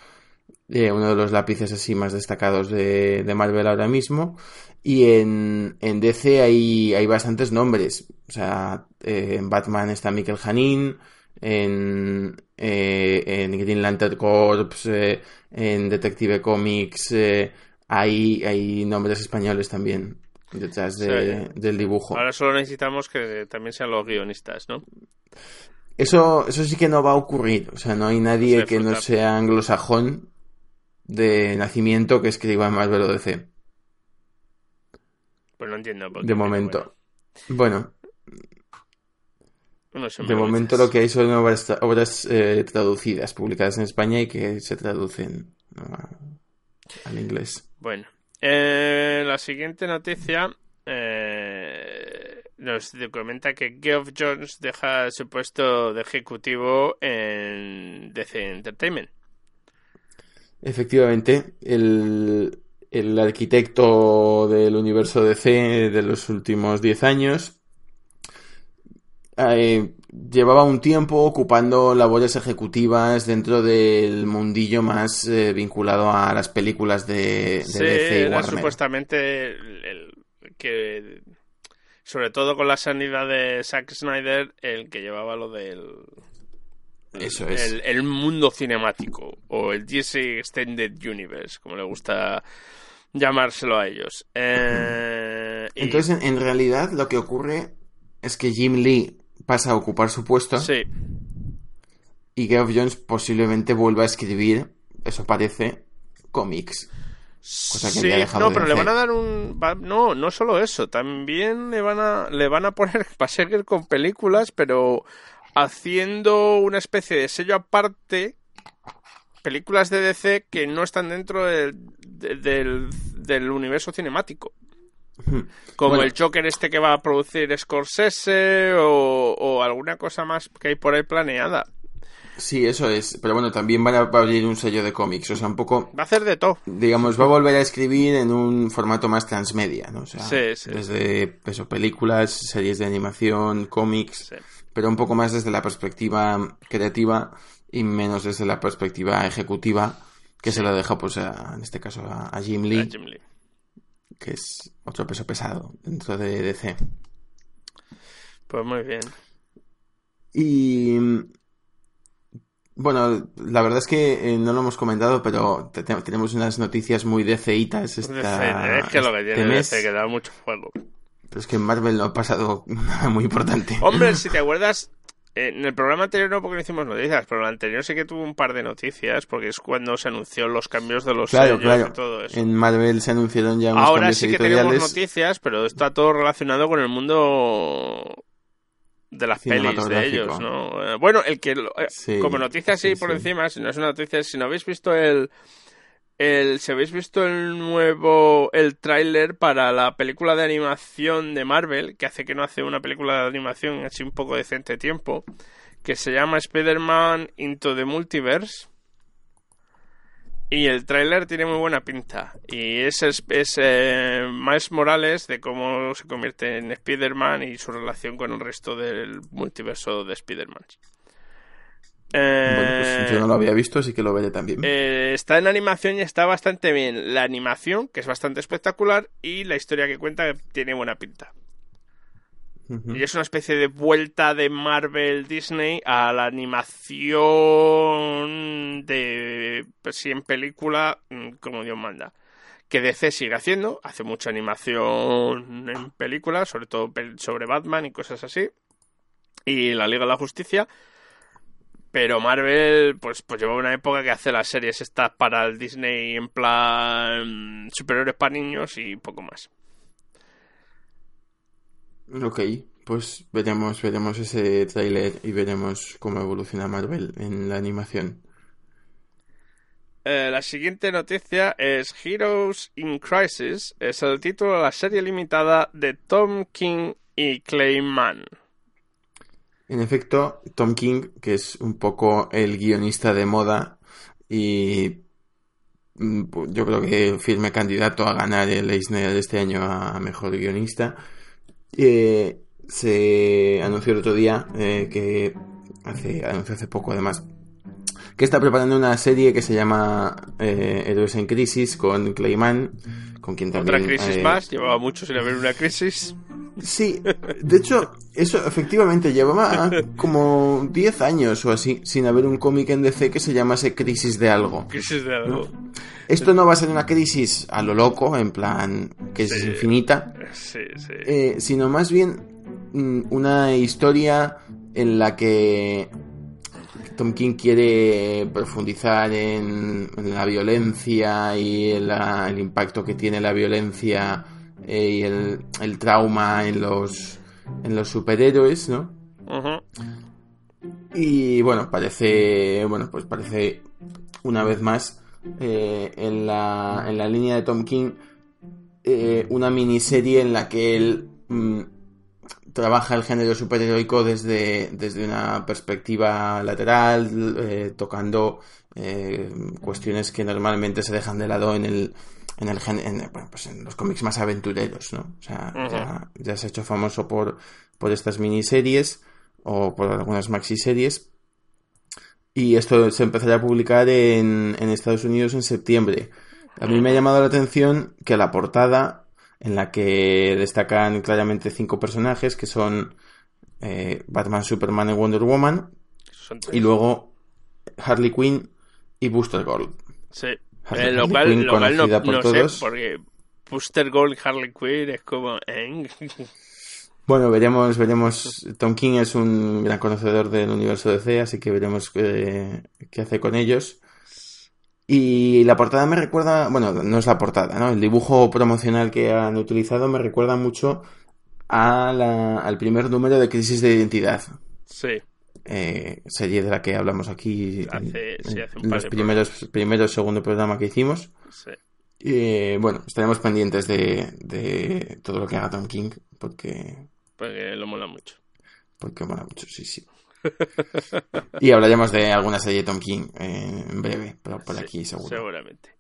S4: eh, uno de los lápices así más destacados de, de Marvel ahora mismo y en, en DC hay, hay bastantes nombres, o sea, eh, en Batman está Michael Janin, en, eh, en Green Lantern Corps, eh, en Detective Comics, eh, hay, hay nombres españoles también detrás de-
S3: Sí.
S4: del dibujo.
S3: Ahora solo necesitamos que también sean los guionistas, ¿no?
S4: Eso, eso sí que no va a ocurrir. O sea, no hay nadie
S3: Sí,
S4: que no
S3: fruta.
S4: sea anglosajón de nacimiento que escriba en Marvel o DC.
S3: Pues no entiendo.
S4: De momento. Bueno,
S3: bueno, no sé,
S4: de
S3: me
S4: momento lo que hay son obras, obras eh, traducidas, publicadas en España y que se traducen al inglés.
S3: Bueno, eh, la siguiente noticia eh, nos comenta que Geoff Jones deja su puesto de ejecutivo en DC Entertainment.
S4: Efectivamente, el, el arquitecto del universo DC de los últimos 10 años eh, llevaba un tiempo ocupando labores ejecutivas dentro del mundillo más eh, vinculado a las películas de, de
S3: Sí,
S4: DC y
S3: era
S4: Warner.
S3: supuestamente el, el que, sobre todo con la sanidad de Zack Snyder, el que llevaba lo del...
S4: Eso es.
S3: el, el mundo cinemático o el DC Extended Universe, como le gusta llamárselo a ellos. Eh,
S4: Entonces, en, en realidad, lo que ocurre es que Jim Lee pasa a ocupar su puesto
S3: sí,
S4: y Geoff Jones posiblemente vuelva a escribir, eso parece, cómics. Cosa que
S3: sí,
S4: había dejado
S3: no,
S4: de
S3: pero le van a dar un no, no solo eso, también le van a le van a poner va a seguir con películas, pero haciendo una especie de sello aparte películas de DC que no están dentro del, de- del, del universo cinemático. Como
S4: Bueno.
S3: el Joker este que va a producir Scorsese o, o alguna cosa más que hay por ahí planeada.
S4: Sí, eso es. Pero bueno, también van a va a abrir un sello de cómics. O sea, un poco,
S3: Va a hacer de todo.
S4: digamos, va a volver a escribir en un formato más transmedia, ¿no? O sea,
S3: Sí, sí.
S4: desde eso, películas, series de animación, cómics,
S3: Sí.
S4: pero un poco más desde la perspectiva creativa y menos desde la perspectiva ejecutiva, que se lo deja, pues, a- en este caso, a, a Jim Lee,
S3: A Jim Lee.
S4: Que es otro peso pesado dentro de DC.
S3: Pues muy bien.
S4: Y bueno, la verdad es que eh, no lo hemos comentado, pero te- te- tenemos unas noticias muy DCitas esta,
S3: DC, es que lo que
S4: este
S3: tiene
S4: mes.
S3: DC que da mucho juego.
S4: Pero es que en Marvel no ha pasado nada muy importante.
S3: Hombre, si te acuerdas, eh, en el programa anterior no porque no hicimos noticias, pero en el anterior sí que tuvo un par de noticias, porque es cuando se anunció los cambios de los
S4: claro,
S3: sellos
S4: claro.
S3: y todo eso.
S4: En Marvel se anunciaron ya unos
S3: Ahora sí que tenemos noticias, pero está todo relacionado con el mundo de las pelis de ellos, ¿no? Eh, Bueno, el que lo- eh,
S4: Sí,
S3: como noticia así
S4: sí,
S3: por
S4: sí.
S3: encima, si no es una noticia, si no habéis visto el el si habéis visto el nuevo el tráiler para la película de animación de Marvel, que hace que no hace una película de animación así un poco decente tiempo, que se llama Spider-Man Into the Multiverse. Y el tráiler tiene muy buena pinta. Y es, es, es, eh, Morales de cómo se convierte en Spider-Man y su relación con el resto del multiverso de Spider-Man.
S4: Bueno, pues yo no lo había visto, así que lo veré también.
S3: Eh, está en animación y está bastante bien. La animación, que es bastante espectacular, y la historia que cuenta que tiene buena pinta. Y es una especie de vuelta de Marvel Disney a la animación de pues sí en película mm, como Dios manda. Que DC sigue haciendo, hace mucha animación en películas, sobre todo sobre Batman y cosas así. Y la Liga de la Justicia. Pero Marvel, pues, pues lleva una época que hace las series estas para el Disney en plan superiores para niños y poco más.
S4: Ok, pues veremos, veremos ese tráiler y veremos cómo evoluciona Marvel en la animación.
S3: Eh, la siguiente noticia es Heroes in Crisis. Es el título de la serie limitada de Tom King y Clay Mann.
S4: En efecto, Tom King, que es un poco el guionista de moda y mm, pu- yo creo que firme candidato a ganar el Eisner de este año a mejor guionista, eh, se anunció el otro día eh, que hace, anunció hace poco además que está preparando una serie que se llama eh, Héroes en Crisis con Clayman, con quien también...
S3: Otra crisis
S4: eh,
S3: más. Llevaba mucho sin haber una crisis.
S4: Sí, de hecho, eso efectivamente llevaba como 10 años o así sin haber un cómic en DC que se llamase Crisis de algo.
S3: Crisis de algo.
S4: Esto no va a ser una crisis a lo loco, en plan que es infinita,
S3: Sí, sí.
S4: eh, sino más bien mm, una historia en la que Tom King quiere profundizar en, en la violencia y en la- el impacto que tiene la violencia eh, y el, el trauma en los, en los superhéroes, ¿no?
S3: Ujú.
S4: Y bueno, parece, bueno, pues parece una vez más eh, en, la, en la línea de Tom King eh, una miniserie en la que él mm, trabaja el género superheroico desde, desde una perspectiva lateral, eh, tocando eh, cuestiones que normalmente se dejan de lado en el en el gen- en, bueno, pues en los cómics más aventureros, ¿no? O sea, ya, ya se ha hecho famoso por, por estas miniseries o por algunas maxiseries. Y esto se empezará a publicar en, en Estados Unidos en septiembre. A mí me ha llamado la atención que la portada, en la que destacan claramente cinco personajes, que son eh, Batman, Superman y Wonder Woman. Y luego Harley Quinn y Booster Gold.
S3: Sí.
S4: Harley-
S3: Eh, lo cual,
S4: Quinn
S3: lo cual no,
S4: por
S3: no
S4: todos.
S3: sé, porque Booster Gold Harley Quinn es como... ¿eh?
S4: Bueno, veremos, veremos. Tom King es un gran conocedor del universo DC, así que veremos qué, qué hace con ellos. Y la portada me recuerda, bueno, no es la portada, ¿no? El dibujo promocional que han utilizado me recuerda mucho a la- al primer número de Crisis de Identidad,
S3: Sí.
S4: Eh, serie de la que hablamos aquí
S3: Hace-
S4: en,
S3: sí, hace un par
S4: los
S3: de
S4: primeros, primeros, segundo programa que hicimos.
S3: sí.
S4: Y bueno, estaremos pendientes de, de todo lo que haga Tom King, porque
S3: Porque lo mola mucho.
S4: Porque mola mucho, sí, sí. y hablaremos de alguna serie de Tom King eh, en breve, pero por
S3: Sí,
S4: aquí seguro.
S3: Seguramente.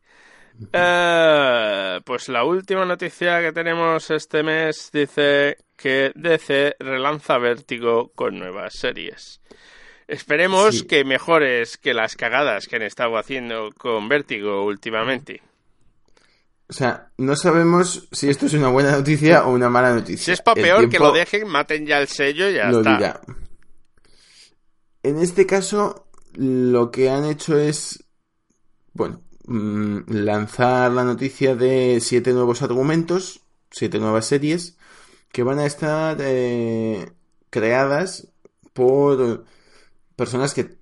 S3: Eh, pues la última noticia que tenemos este mes dice que DC relanza Vértigo con nuevas series. Esperemos
S4: Sí.
S3: que mejores que las cagadas que han estado haciendo con Vértigo últimamente.
S4: O sea, no sabemos si esto es una buena noticia o una mala noticia.
S3: Si es para peor, que lo dejen, maten ya el sello y ya
S4: lo
S3: está.
S4: dirá. En este caso, lo que han hecho es, bueno, mm, lanzar la noticia de siete nuevos argumentos, siete nuevas series, que van a estar eh, creadas por personas que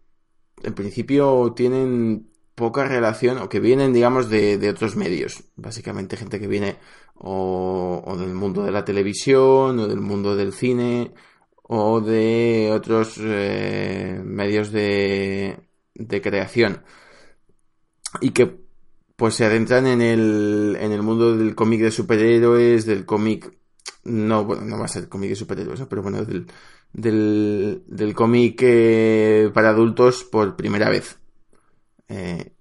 S4: en principio tienen poca relación o que vienen, digamos, de, de otros medios. Básicamente gente que viene o, del mundo de la televisión o del mundo del cine o de otros eh, medios de, de creación y que pues se adentran en el, en el mundo del cómic de superhéroes, del cómic no, bueno, no va a ser cómic de superhéroes, pero bueno, del, del, del cómic eh, para adultos por primera vez. Eh,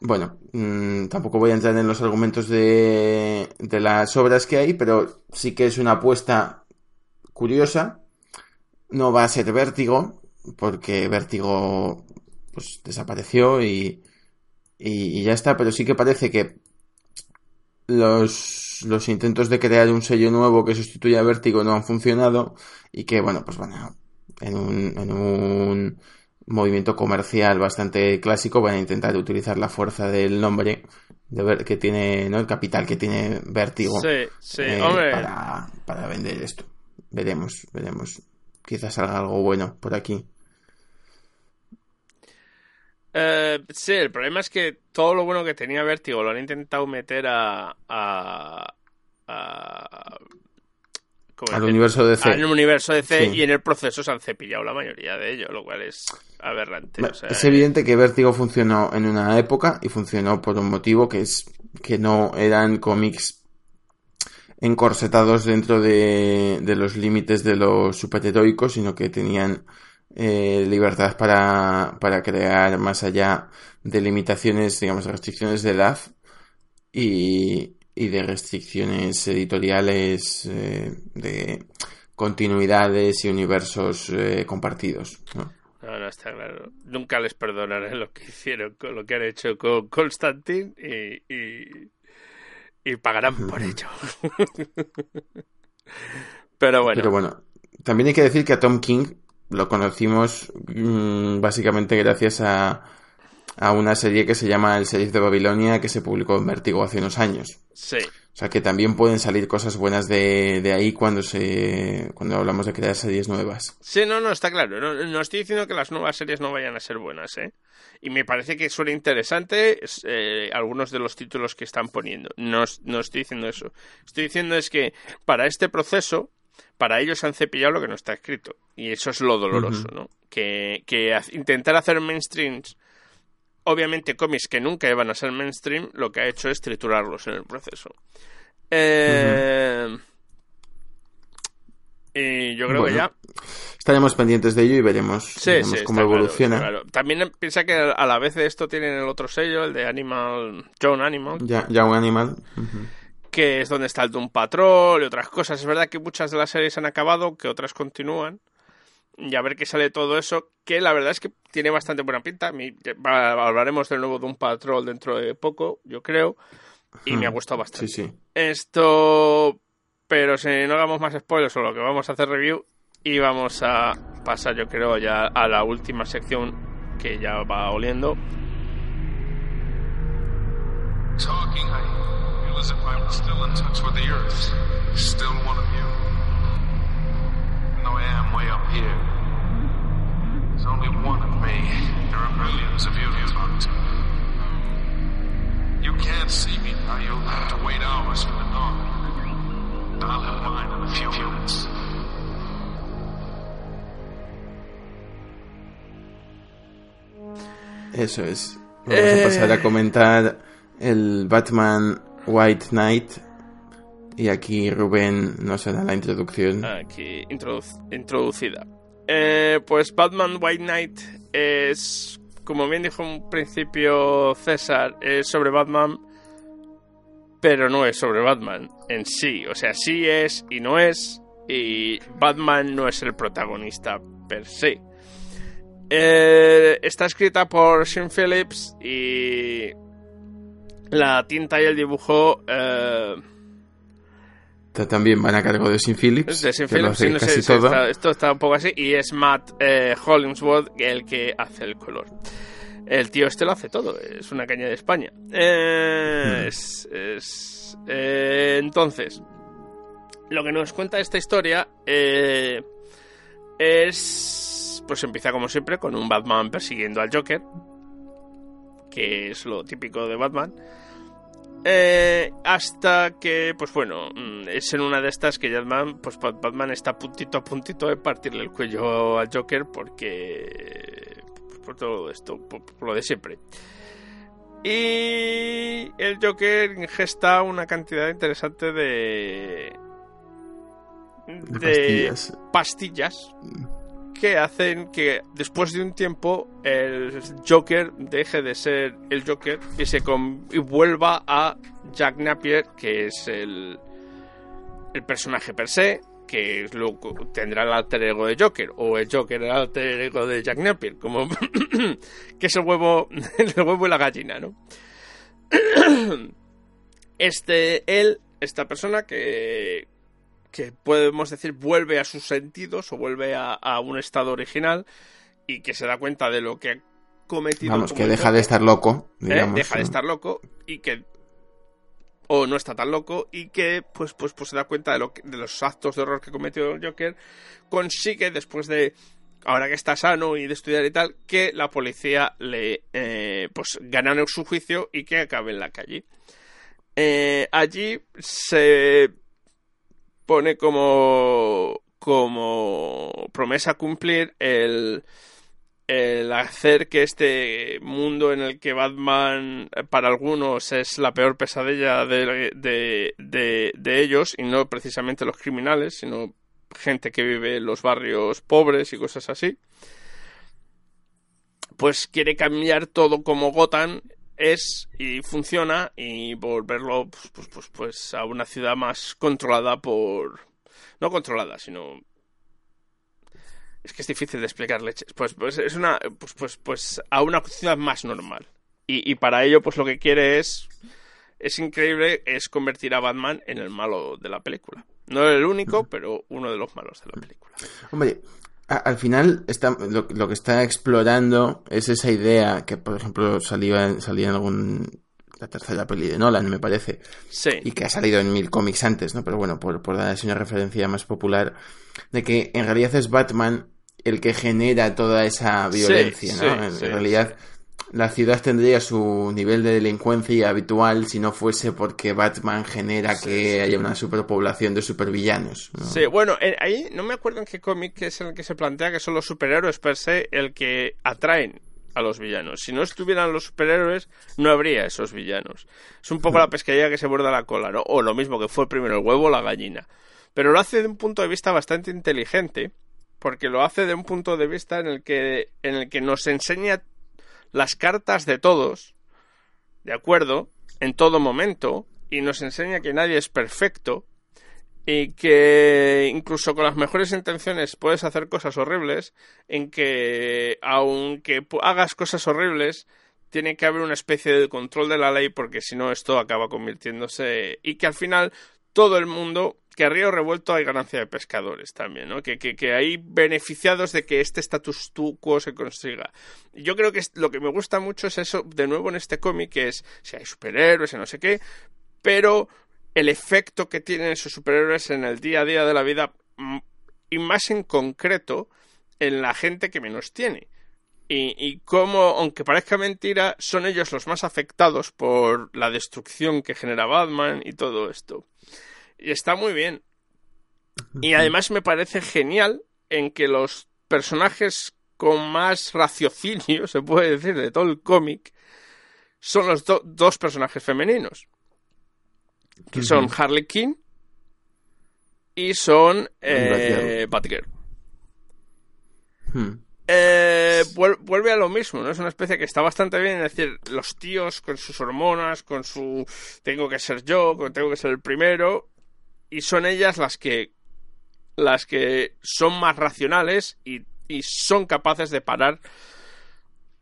S4: bueno, mm, tampoco voy a entrar en los argumentos de, de las obras que hay, pero sí que es una apuesta curiosa. No va a ser Vértigo, porque Vértigo pues desapareció y, y, y ya está, pero sí que parece que los, los intentos de crear un sello nuevo que sustituya a Vértigo no han funcionado y que, bueno, pues van a, en un, en un movimiento comercial bastante clásico van a intentar utilizar la fuerza del nombre de ver que tiene, ¿no? El capital que tiene Vértigo
S3: Sí, sí,
S4: eh, para, para vender esto. Veremos, veremos. Quizás salga algo bueno por aquí.
S3: Eh, sí, el problema es que todo lo bueno que tenía Vértigo lo han intentado meter a. a, a ¿cómo
S4: Al universo de
S3: Al universo de C
S4: Sí.
S3: y en el proceso se han cepillado la mayoría de ellos, lo cual es aberrante. o sea,
S4: Es evidente que Vértigo funcionó en una época y funcionó por un motivo que es que no eran cómics encorsetados dentro de, de los límites de los superheroicos, sino que tenían eh, libertad para, para crear más allá de limitaciones, digamos, restricciones de edad y, y de restricciones editoriales eh, de continuidades y universos eh, compartidos. ¿no?
S3: No, no está claro. Nunca les perdonaré lo que hicieron con lo que han hecho con Constantine y, y, y pagarán por ello. Pero bueno,
S4: Pero bueno, también hay que decir que a Tom King lo conocimos mm, básicamente gracias a, a una serie que se llama El Sheriff de Babilonia que se publicó en Vértigo hace unos años.
S3: sí.
S4: O sea que también pueden salir cosas buenas de, de ahí cuando se cuando hablamos de crear series nuevas.
S3: Sí, no, no, está claro. No, no estoy diciendo que las nuevas series no vayan a ser buenas, ¿eh? Y me parece que suena interesante es, eh, algunos de los títulos que están poniendo. No, no estoy diciendo eso. Estoy diciendo es que para este proceso, para ellos han cepillado lo que no está escrito. Y eso es lo doloroso, ¿no? Que, intentar hacer mainstreams, obviamente cómics que nunca iban a ser mainstream, lo que ha hecho es triturarlos en el proceso. Eh, Y yo creo
S4: Bueno,
S3: que ya
S4: Estaremos pendientes de ello y veremos,
S3: Sí,
S4: veremos
S3: sí,
S4: cómo
S3: claro,
S4: evoluciona.
S3: claro. También piensa que a la vez de esto tienen el otro sello, el de Animal, John Animal,
S4: Ya, un animal.
S3: Que es donde está el Doom Patrol y otras cosas. Es verdad que muchas de las series han acabado, que otras continúan. Y a ver qué sale todo eso, que la verdad es que tiene bastante buena pinta. Hablaremos del nuevo Doom Patrol dentro de poco, yo creo. Y me ha gustado
S4: Sí,
S3: bastante.
S4: sí.
S3: Esto, pero si no hagamos más spoilers o lo que vamos a hacer review, Y vamos a pasar, yo creo, ya a la última sección que ya va oliendo.
S6: talking, as if I was still in touch with the earth. Still one of you. Even though I am way up here. There's only one of me. There are millions of you to talk to. You can't see me now. You'll have to wait hours for the dawn. I'll have mine in a few minutes.
S4: Eso es. Vamos
S3: Eh.
S4: a pasar a comentar el Batman White Knight. Y aquí Rubén nos hará la introducción.
S3: Aquí introdu- introducida. Eh, pues Batman White Knight es, como bien dijo en principio César, es sobre Batman, pero no es sobre Batman en sí. O sea, sí es y no es, y Batman no es el protagonista per se. Eh, está escrita por Sean Phillips y la tinta y el dibujo eh,
S4: Ta- También van a cargo de Sin Phillips.
S3: de
S4: lo
S3: Phillips, sí, no sé, sí, está- esto está un poco así. Y es Matt eh, Hollingsworth el que hace el color. El tío este lo hace todo, es una caña de España. Eh,
S4: Hmm.
S3: es- es- eh, entonces, lo que nos cuenta esta historia eh, es. Pues empieza como siempre con un Batman persiguiendo al Joker, que es lo típico de Batman. Eh, hasta que, pues bueno, mm, es en una de estas que Batman, pues Bat- Batman está puntito a puntito de partirle el cuello al Joker porque... por todo esto, por, por lo de siempre. Y el Joker ingesta una cantidad interesante de...
S4: De
S3: de
S4: pastillas.
S3: pastillas que hacen que después de un tiempo el Joker deje de ser el Joker y se vuelva a Jack Napier, que es el, el personaje per se, que es lo, tendrá el alter ego de Joker, o el Joker el alter ego de Jack Napier, como que es el huevo, el huevo y la gallina, ¿no? Este, él, esta persona que, que podemos decir vuelve a sus sentidos o vuelve a, a un estado original y que se da cuenta de lo que ha cometido.
S4: Vamos, que deja de estar loco.
S3: ¿eh? Deja de estar loco y que o no está tan loco y que pues pues pues se da cuenta de lo que- de los actos de horror que cometió el Joker consigue después de ahora que está sano y de estudiar y tal que la policía le eh, pues ganan su juicio y que acabe en la calle Eh, allí se pone como como promesa cumplir el el hacer que este mundo en el que Batman eh, para algunos es la peor pesadilla de, de, de- de ellos y no precisamente los criminales, sino gente que vive en los barrios pobres y cosas así, pues quiere cambiar todo como Gotham es y funciona y volverlo pues, pues, pues, pues a una ciudad más controlada por... No controlada, sino es que es difícil de explicar leches. Pues, pues es una. Pues, pues, pues a una ciudad más normal. Y, y para ello, pues lo que quiere es. Es increíble, es convertir a Batman en el malo de la película. No el único, pero uno de los malos de la película.
S4: Hombre, al final está, lo, lo que está explorando es esa idea que, por ejemplo, salía, en- salía en algún... La tercera peli de Nolan, me parece.
S3: Sí.
S4: y que ha salido en mil cómics antes, ¿no? Pero bueno, por, por dar así una referencia más popular, de que en realidad es Batman el que genera toda esa violencia,
S3: sí,
S4: ¿no? en
S3: sí,
S4: realidad, la ciudad tendría su nivel de delincuencia habitual si no fuese porque Batman genera que haya una superpoblación de supervillanos. ¿no?
S3: Sí, bueno, eh, ahí no me acuerdo en qué cómic es el que se plantea que son los superhéroes per se el que atraen a los villanos. Si no estuvieran los superhéroes, no habría esos villanos. Es un poco la pescadilla que se borda la cola, ¿no? O lo mismo que fue primero el huevo o la gallina. Pero lo hace de un punto de vista bastante inteligente, porque lo hace de un punto de vista en el que, en el que nos enseña las cartas de todos, ¿de acuerdo? En todo momento, y nos enseña que nadie es perfecto, y que incluso con las mejores intenciones puedes hacer cosas horribles, en que aunque hagas cosas horribles, tiene que haber una especie de control de la ley porque si no esto acaba convirtiéndose y que al final todo el mundo que a río revuelto hay ganancia de pescadores también, ¿no? Que, hay beneficiados de que este status quo se consiga. Yo creo que lo que me gusta mucho es eso, de nuevo en este cómic, que es si hay superhéroes y no sé qué, pero el efecto que tienen esos superhéroes en el día a día de la vida mm, y más en concreto en la gente que menos tiene. Y, y cómo, aunque parezca mentira, son ellos los más afectados por la destrucción que genera Batman y todo esto. Y está muy bien. Y además me parece genial en que los personajes con más raciocinio, se puede decir, de todo el cómic, son los do- dos personajes femeninos. Que son Harley Quinn y son eh, Batgirl.
S4: Hmm.
S3: Eh, vuel- vuelve a lo mismo, ¿no? Es una especie que está bastante bien, es decir, los tíos con sus hormonas, con su tengo que ser yo, con tengo que ser el primero, y son ellas las que las que son más racionales y, y son capaces de parar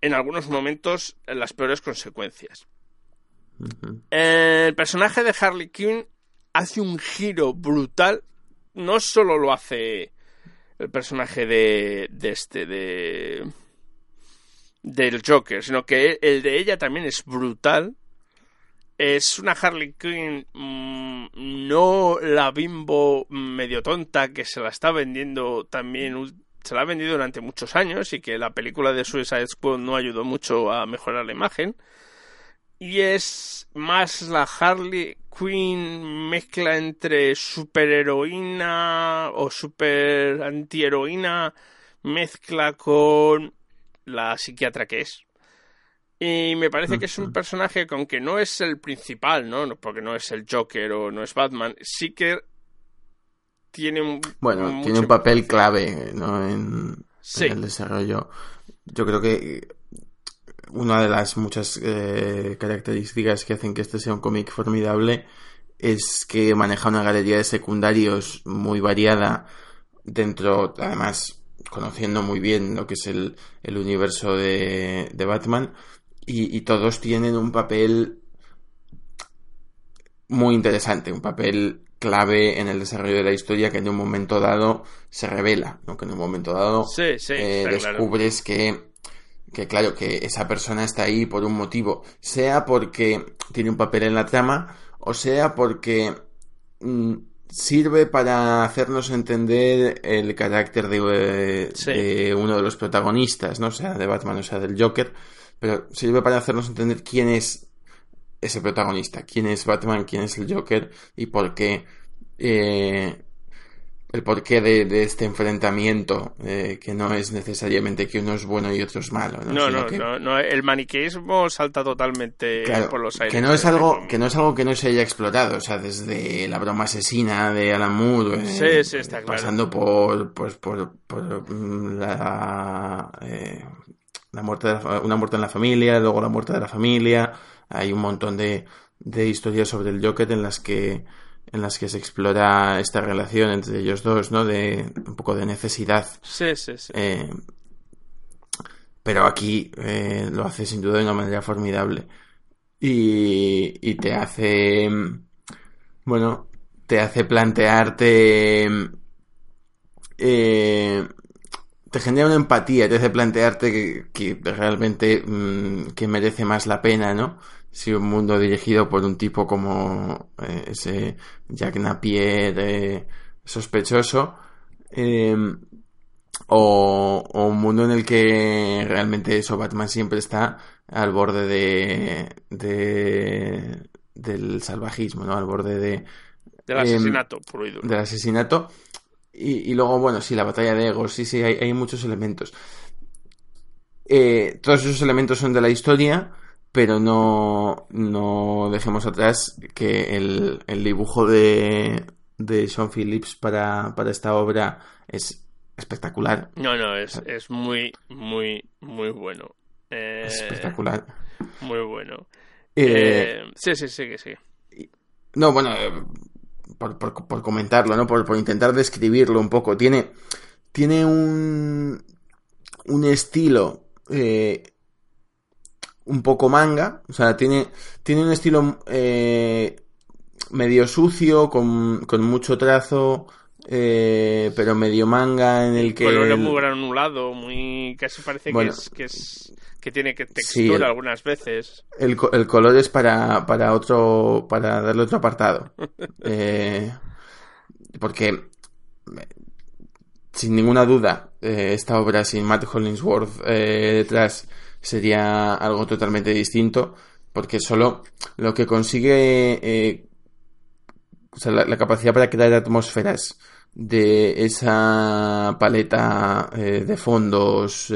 S3: en algunos momentos las peores consecuencias. El personaje de Harley Quinn hace un giro brutal. No solo lo hace el personaje de, de este, de. del Joker, sino que el de ella también es brutal. Es una Harley Quinn mm, no la bimbo medio tonta que se la está vendiendo también, se la ha vendido durante muchos años y que la película de Suicide Squad no ayudó mucho a mejorar la imagen y es más la Harley Quinn mezcla entre superheroína o super antiheroína mezcla con la psiquiatra que es. Y me parece que es un personaje que aunque no es el principal, ¿no? Porque no es el Joker o no es Batman, sí que tiene un...
S4: Bueno, tiene un papel clave ¿no? en,
S3: Sí.
S4: en el desarrollo. Yo creo que una de las muchas eh, características que hacen que este sea un cómic formidable es que maneja una galería de secundarios muy variada dentro, además, conociendo muy bien lo que es el, el universo de, de Batman y, y todos tienen un papel muy interesante, un papel clave en el desarrollo de la historia que en un momento dado se revela, ¿no? que en un momento dado
S3: Sí, sí,
S4: eh,
S3: claro.
S4: descubres que, que, claro, que esa persona está ahí por un motivo, sea porque tiene un papel en la trama, o sea porque mm, sirve para hacernos entender el carácter de,
S3: Sí.
S4: de uno de los protagonistas, ¿no? sea de Batman o sea del Joker, pero sirve para hacernos entender quién es ese protagonista, quién es Batman, quién es el Joker y por qué eh, el porqué de, de este enfrentamiento, eh, que no es necesariamente que uno es bueno y otro es malo, ¿no?
S3: No, no,
S4: que,
S3: no, no, el maniqueísmo salta totalmente
S4: claro,
S3: por los aires.
S4: que no es algo que no es algo que no se haya explorado, o sea, desde la broma asesina de Alan Moore,
S3: Sí,
S4: eh,
S3: sí, está claro.
S4: pasando por, pues, por, por mm, la, eh, la muerte de la una muerte en la familia, luego la muerte de la familia, hay un montón de, de historias sobre el Joker en las que en las que se explora esta relación entre ellos dos, ¿no? De un poco de necesidad.
S3: Sí, sí, sí.
S4: Eh, pero aquí eh, lo hace sin duda de una manera formidable. Y, y te hace. Bueno, te hace plantearte. eh, te genera una empatía, te hace plantearte que, que realmente mm, que merece más la pena, ¿no? Si un mundo dirigido por un tipo como eh, ese Jack Napier eh, sospechoso, eh, o, o un mundo en el que realmente eso Batman siempre está al borde de, de del salvajismo, ¿no? Al borde de,
S3: Del
S4: em,
S3: asesinato, y duro.
S4: del asesinato. Y, y luego, bueno, sí, la batalla de egos, sí, sí, hay, hay muchos elementos. Eh, todos esos elementos son de la historia, pero no, no dejemos atrás que el, el dibujo de, de Sean Phillips para, para esta obra es espectacular.
S3: No, no, es, es muy, muy, muy bueno. Eh,
S4: Es espectacular.
S3: Muy bueno.
S4: Eh,
S3: Eh, sí, sí, sí, que sí.
S4: No, bueno, eh, por, por- por comentarlo, ¿no? Por, por intentar describirlo un poco. Tiene, tiene un, un estilo eh, un poco manga. O sea, tiene, tiene un estilo eh, medio sucio, con, con mucho trazo, eh, pero medio manga en el que...
S3: color
S4: el-
S3: muy granulado, muy casi parece
S4: Bueno.
S3: que es que es que tiene que textura
S4: el-
S3: algunas veces.
S4: El, el color es para, para otro, para darle otro apartado. Eh, porque, sin ninguna duda, eh, esta obra sin Matt Hollingsworth eh, detrás sería algo totalmente distinto. Porque solo lo que consigue, eh, o sea, la, la capacidad para crear atmósferas de esa paleta de fondos,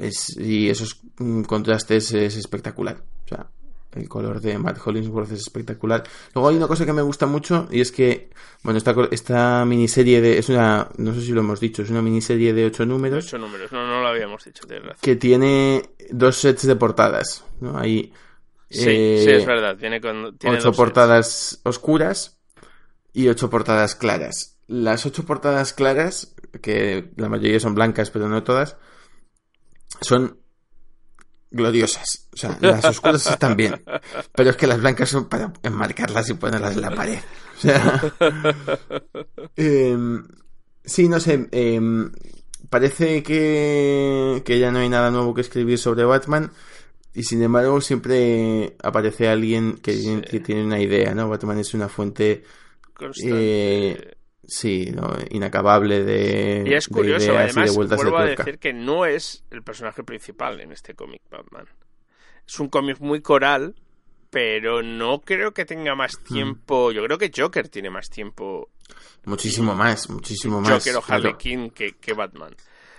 S4: es- y esos mm, contrastes es espectacular. O sea, el color de Matt Hollingsworth es espectacular. Luego hay una cosa que me gusta mucho y es que, bueno, esta, esta miniserie de, es una, no sé si lo hemos dicho, es una miniserie de ocho números
S3: Ocho números, no, no lo habíamos dicho, tienes razón.
S4: que tiene dos sets de portadas. ¿no? Hay
S3: Sí,
S4: eh,
S3: sí, es verdad, tiene, con, tiene
S4: ocho
S3: dos sets.
S4: portadas oscuras y ocho portadas claras. Las ocho portadas claras, que la mayoría son blancas, pero no todas, son gloriosas. O sea, las oscuras están bien, pero es que las blancas son para enmarcarlas y ponerlas en la pared. O sea, em, sí, no sé. em, parece que, que ya no hay nada nuevo que escribir sobre Batman. Y sin embargo, siempre aparece alguien que,
S3: Sí.
S4: que tiene una idea, ¿no? Batman es una fuente, eh, sí, ¿no? inacabable de,
S3: Y es
S4: de
S3: curioso,
S4: ideas y
S3: además,
S4: de vueltas de
S3: vuelvo a
S4: tuerca.
S3: decir que no es el personaje principal en este cómic Batman. Es un cómic muy coral, pero no creo que tenga más tiempo. Yo creo que Joker tiene más tiempo.
S4: Muchísimo más, muchísimo más.
S3: Joker o Harley
S4: claro.
S3: Quinn que, que Batman.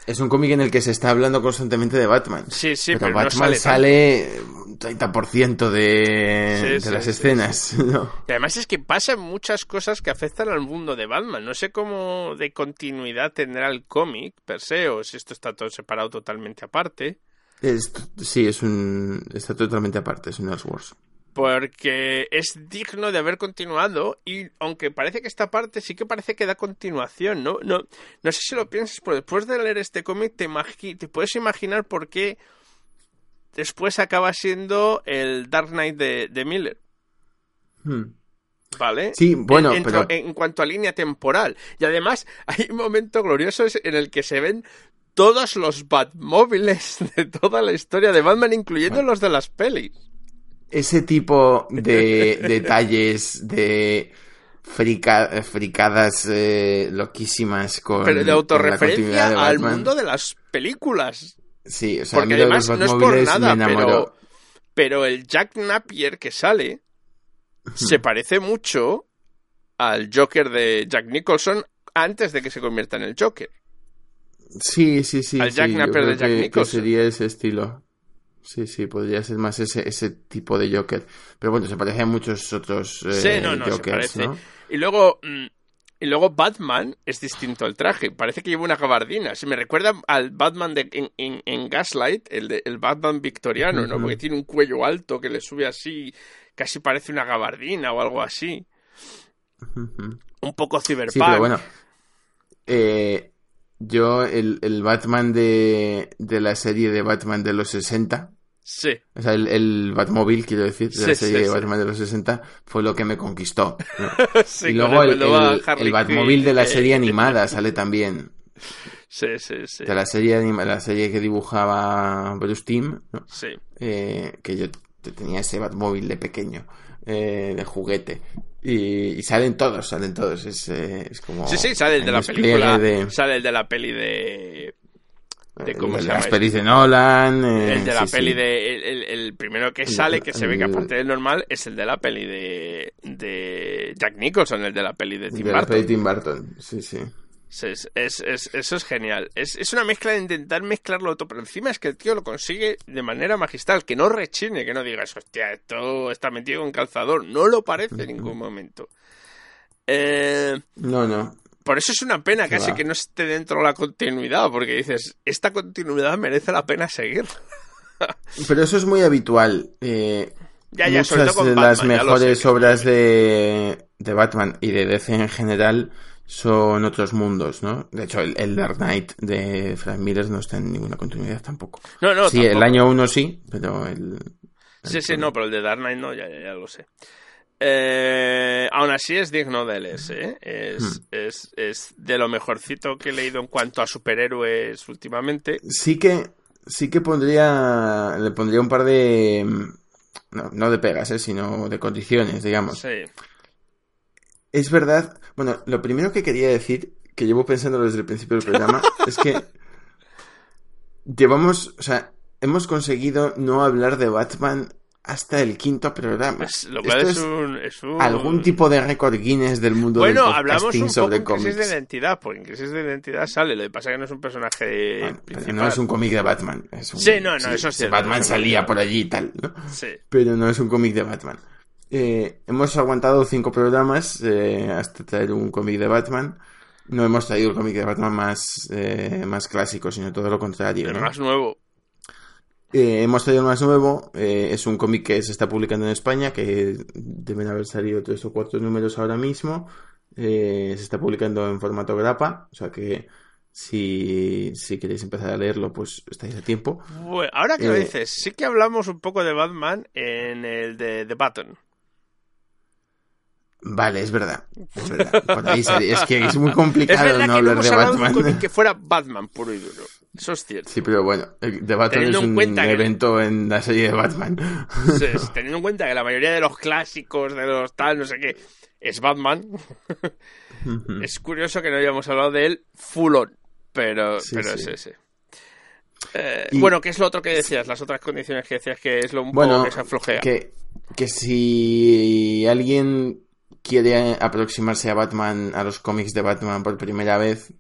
S4: Es un cómic en el que se está hablando constantemente de Batman.
S3: Sí, sí,
S4: pero,
S3: pero, no
S4: Batman
S3: sale.
S4: un 30% de,
S3: Sí,
S4: de
S3: sí,
S4: las
S3: sí,
S4: escenas. ¿no?
S3: Y además es que pasan muchas cosas que afectan al mundo de Batman. No sé cómo de continuidad tendrá el cómic per se, o si esto está todo separado totalmente aparte.
S4: Es- sí, es un, está totalmente aparte, es un Elseworlds.
S3: Porque es digno de haber continuado y aunque parece que esta parte sí que parece que da continuación, ¿no? No, no sé si lo piensas, pero después de leer este cómic te, te puedes imaginar por qué después acaba siendo el Dark Knight de, de Miller,
S4: Hmm.
S3: ¿vale?
S4: Sí, bueno,
S3: en,
S4: pero-
S3: en cuanto a línea temporal. Y además hay un momento glorioso en el que se ven todos los Batmóviles de toda la historia de Batman, incluyendo los de las pelis.
S4: Ese tipo de detalles, de frica- fricadas eh, loquísimas con,
S3: Pero de autorreferencia
S4: de
S3: al mundo de las películas.
S4: Sí, o sea,
S3: Porque además no es por nada, pero, pero el Jack Napier que sale se parece mucho al Joker de Jack Nicholson antes de que se convierta en el Joker.
S4: Sí, sí, sí.
S3: Al Jack
S4: sí,
S3: Napier de Jack
S4: que- que
S3: Nicholson.
S4: sería ese estilo. Sí, sí, podría ser más ese, ese tipo de Joker. Pero bueno, se parece a muchos otros eh,
S3: Sí, no, no, se parece.
S4: ¿no?
S3: Y luego, mm, y luego Batman es distinto al traje. Parece que lleva una gabardina. Se me recuerda al Batman de, en, en- en Gaslight, el, de, el Batman victoriano, ¿no? Porque tiene un cuello alto que le sube así, casi parece una gabardina o algo así. Un poco cyberpunk.
S4: Sí, pero bueno. eh, yo, el, el Batman de, de la serie de Batman de los 60,
S3: Sí.
S4: o sea, el, el Batmóvil, quiero decir, de
S3: Sí,
S4: la serie
S3: sí.
S4: Batman de los 60, fue lo que me conquistó. ¿no? Y luego el, el- Batmóvil de la
S3: eh,
S4: serie animada sale también.
S3: Sí, sí, sí.
S4: De la serie, anima- la serie que dibujaba Bruce Timm, ¿no?
S3: Sí.
S4: eh, que yo te- tenía ese Batmóvil de pequeño, eh, de juguete. Y, y salen todos, salen todos. Es, eh, es como.
S3: Sí, sí, sale el de la película.
S4: de-
S3: Sale el de la peli de. De
S4: el
S3: cómo
S4: de
S3: se
S4: las pelis de Nolan. eh,
S3: El de la
S4: sí,
S3: peli
S4: sí.
S3: de. El, primero que sale, que se ve que aparte del normal, es el de la peli de. de Jack Nicholson, el de la peli de Tim
S4: de la
S3: Burton.
S4: peli de Tim Burton, sí, sí.
S3: Es, es- es- eso es genial. Es, es una mezcla de intentar mezclarlo todo, pero encima es que el tío lo consigue de manera magistral. Que no rechine, que no digas, hostia, esto está metido en calzador. No lo parece en ningún momento. Eh,
S4: No, no.
S3: Por eso es una pena casi que no esté dentro de la continuidad, porque dices, esta continuidad merece la pena seguir.
S4: Pero eso es muy habitual. eh,
S3: Ya, ya, sobre
S4: muchas
S3: con
S4: de las
S3: Batman,
S4: mejores
S3: sé
S4: obras de, de Batman y de DC en general son otros mundos, ¿no? De hecho, el, el Dark Knight de Frank Miller no está en ninguna continuidad tampoco.
S3: No, no,
S4: sí,
S3: tampoco.
S4: el año uno sí, pero el...
S3: Sí, sí, no, pero el de Dark Knight no, ya, ya, ya lo sé. Eh, aún así es digno de LS, ¿eh? Es,
S4: Hmm.
S3: es, es de lo mejorcito que he leído en cuanto a superhéroes últimamente.
S4: Sí que, sí que pondría, le pondría un par de, no, no de pegas, ¿eh? sino de condiciones, digamos.
S3: Sí.
S4: Es verdad, bueno, lo primero que quería decir, que llevo pensando desde el principio del programa, es que llevamos, o sea, hemos conseguido no hablar de Batman hasta el quinto programa.
S3: Pues, lo cual
S4: Esto
S3: es
S4: es
S3: un, es un-
S4: algún tipo de récord Guinness del mundo
S3: Bueno,
S4: del
S3: hablamos un poco
S4: sobre
S3: en crisis de identidad, porque en crisis de identidad sale. Lo que pasa es que no es un personaje
S4: Bueno, pero
S3: principal.
S4: no es un cómic de Batman. es un-
S3: Sí, no, no, eso es cierto.
S4: Batman salía por allí y tal, ¿no?
S3: Sí.
S4: pero no es un cómic de Batman. Eh, hemos aguantado cinco programas eh, hasta traer un cómic de Batman. No hemos traído el cómic de Batman más, eh, más clásico, sino todo lo contrario. ¿no?
S3: más nuevo.
S4: Eh, hemos traído más nuevo. eh, es un cómic que se está publicando en España, que deben haber salido tres o cuatro números ahora mismo. Eh, se está publicando en formato grapa, o sea que si, si queréis empezar a leerlo, pues estáis a tiempo.
S3: Bueno, ahora que lo
S4: Eh,
S3: dices, sí que hablamos un poco de Batman en el de The Button.
S4: Vale, es verdad. Es verdad. Por ahí sale- es que es muy
S3: Es
S4: complicado no
S3: que
S4: hablar de Batman.
S3: cómic que fuera Batman puro y duro. Eso es cierto.
S4: Sí, pero bueno, The Batman
S3: Teniendo
S4: es
S3: en
S4: un
S3: que-
S4: evento en la serie de Batman.
S3: Teniendo en cuenta que la mayoría de los clásicos, de los tal, no sé qué, es Batman, es curioso que no hayamos hablado de él full on. Pero,
S4: Sí,
S3: pero
S4: sí.
S3: sí, sí. Eh,
S4: Y-
S3: Bueno, ¿qué es lo otro que decías? Las otras condiciones que decías que es lo un
S4: Bueno,
S3: poco que se aflojea.
S4: que, que si alguien quiere aproximarse a Batman, a los cómics de Batman por primera vez,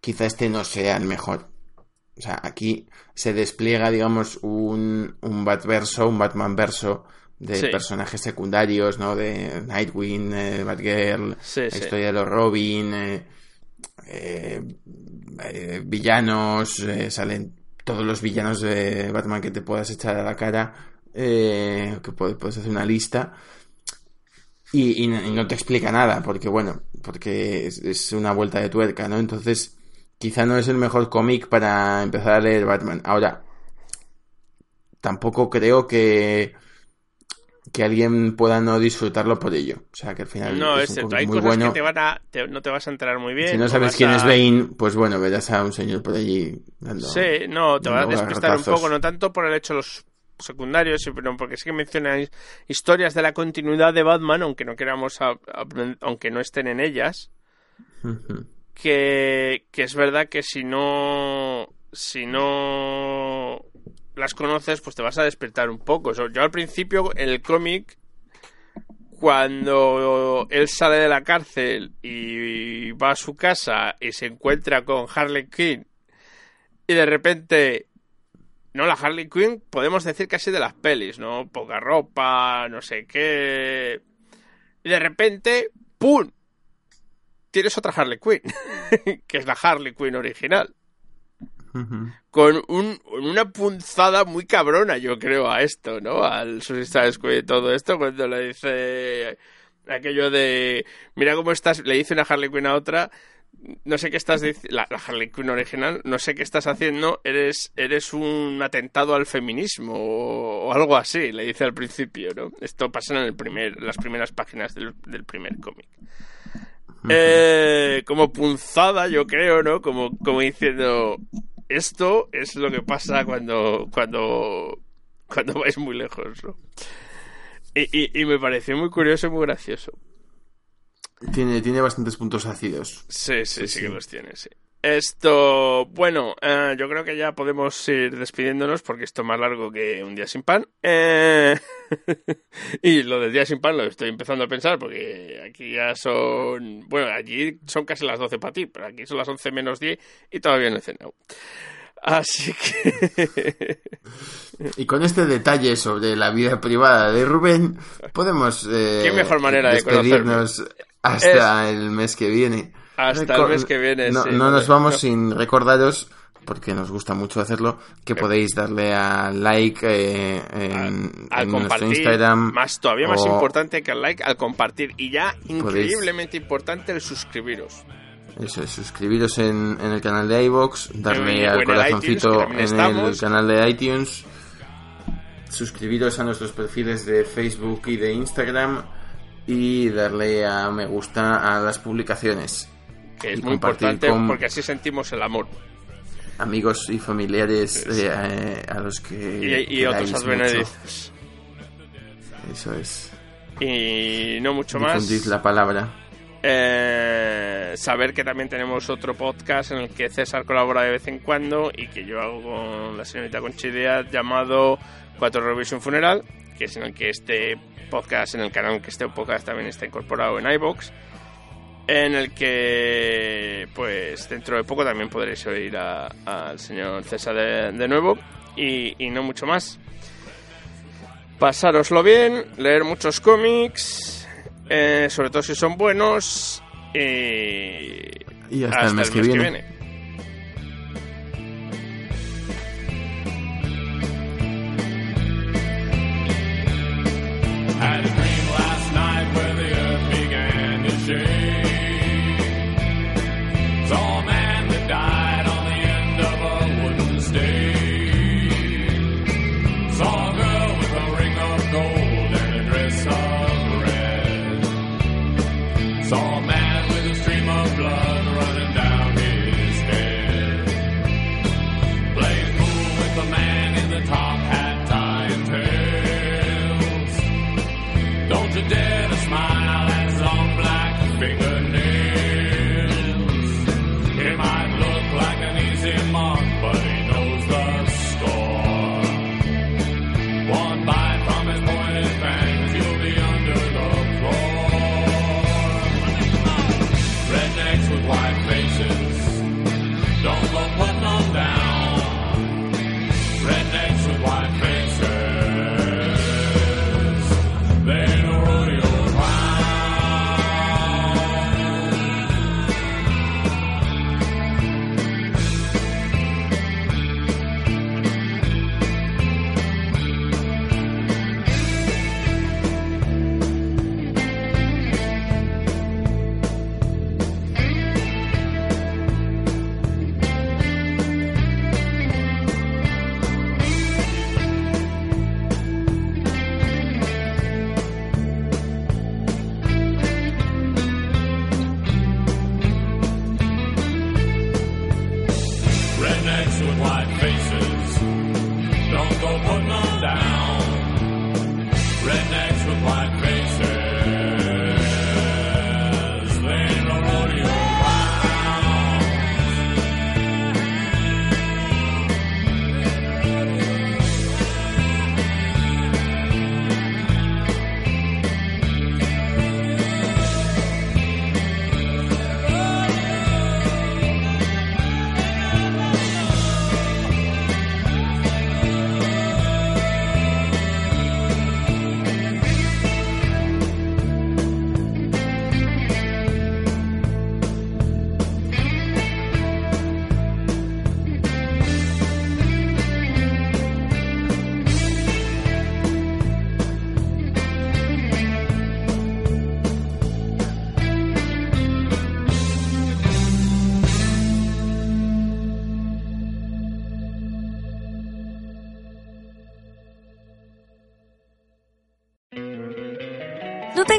S4: quizá este no sea el mejor. O sea, aquí se despliega, digamos, un, un Batverso, un Batman verso de
S3: Sí.
S4: personajes secundarios, ¿no? De Nightwing, eh, Batgirl,
S3: Sí,
S4: la
S3: sí.
S4: historia de los Robin, eh, eh, eh, villanos, eh, salen todos los villanos de Batman que te puedas echar a la cara, eh, que puedes, puedes hacer una lista y, y no y no te explica nada, porque bueno, porque es, es una vuelta de tuerca, ¿no? Entonces, quizá no es el mejor cómic para empezar a leer Batman. Ahora, tampoco creo que que alguien pueda no disfrutarlo por ello. O sea, que al final
S3: No,
S4: es un
S3: Hay
S4: muy
S3: cosas
S4: bueno.
S3: que te van a, te- no te vas a enterar muy bien.
S4: Si no sabes
S3: vas
S4: quién
S3: a-
S4: es Bane, pues bueno, verás a un señor por allí dando...
S3: Sí, no, te va a despistar un poco, no tanto por el hecho de los secundarios, sino porque sí que mencionan historias de la continuidad de Batman, aunque no queramos, a- aunque no estén en ellas, que, que es verdad que si no, si no las conoces, pues te vas a despertar un poco. Yo al principio, en el cómic, cuando él sale de la cárcel y va a su casa y se encuentra con Harley Quinn y de repente no la Harley Quinn podemos decir casi de las pelis no poca ropa no sé qué. Y de repente pum tienes otra Harley Quinn que es la Harley Quinn original. Con un, una punzada muy cabrona, yo creo, a esto, ¿no? Al Suicide Squad y todo esto, cuando le dice aquello de, mira cómo estás, le dice una Harley Quinn a otra, no sé qué estás diciendo, la, la Harley Quinn original, no sé qué estás haciendo, eres, eres un atentado al feminismo o, o algo así, le dice al principio, ¿no? Esto pasa en el primer, las primeras páginas del, del primer cómic. Eh, como punzada, yo creo, ¿no? Como, como diciendo, esto es lo que pasa cuando, cuando, cuando vais muy lejos, ¿no? Y, y, y me pareció muy curioso y muy gracioso.
S4: Tiene, tiene bastantes puntos ácidos.
S3: Sí, sí, sí,
S4: Sí,
S3: que los tiene, sí. Esto, bueno, eh, yo creo que ya podemos ir despidiéndonos porque esto es más largo que un día sin pan. Eh, y lo del día sin pan lo estoy empezando a pensar porque aquí ya son, bueno, allí son casi las 12 para ti, pero aquí son las 11 menos 10 y todavía no he cenado. Así que...
S4: Y con este detalle sobre la vida privada de Rubén, podemos eh,
S3: Qué mejor manera de
S4: despedirnos hasta el mes que viene.
S3: Hasta el mes que viene,
S4: No,
S3: sí,
S4: no
S3: no
S4: nos vamos
S3: no.
S4: sin recordaros, porque nos gusta mucho hacerlo, que podéis darle a like eh, en,
S3: al
S4: en nuestro Instagram.
S3: más todavía más importante que el like, al compartir y ya increíblemente importante el suscribiros.
S4: Eso es, suscribiros en, en el canal de iVoox, darle
S3: Eh,
S4: al
S3: el
S4: corazoncito
S3: iTunes,
S4: en el canal de iTunes, suscribiros a nuestros perfiles de Facebook y de Instagram
S7: y darle a me gusta a las publicaciones.
S3: Que es muy importante
S7: con-
S3: porque así sentimos el amor.
S7: Amigos y familiares eh, eh, a los que.
S3: Y, y otros advenedizos.
S7: Eso es.
S3: Y no mucho más.
S7: Difundid la palabra.
S3: Eh, saber que también tenemos otro podcast en el que César colabora de vez en cuando y que yo hago con la señorita Conchidea llamado Cuatro Revision Funeral, que es en el que este podcast, en el canal que este podcast también está incorporado en iBox, en el que pues dentro de poco también podréis oír al señor César de, de nuevo y, y no mucho más. Pasároslo bien, leer muchos cómics, eh, sobre todo si son buenos. Y,
S7: Y hasta, el mes, que, viene.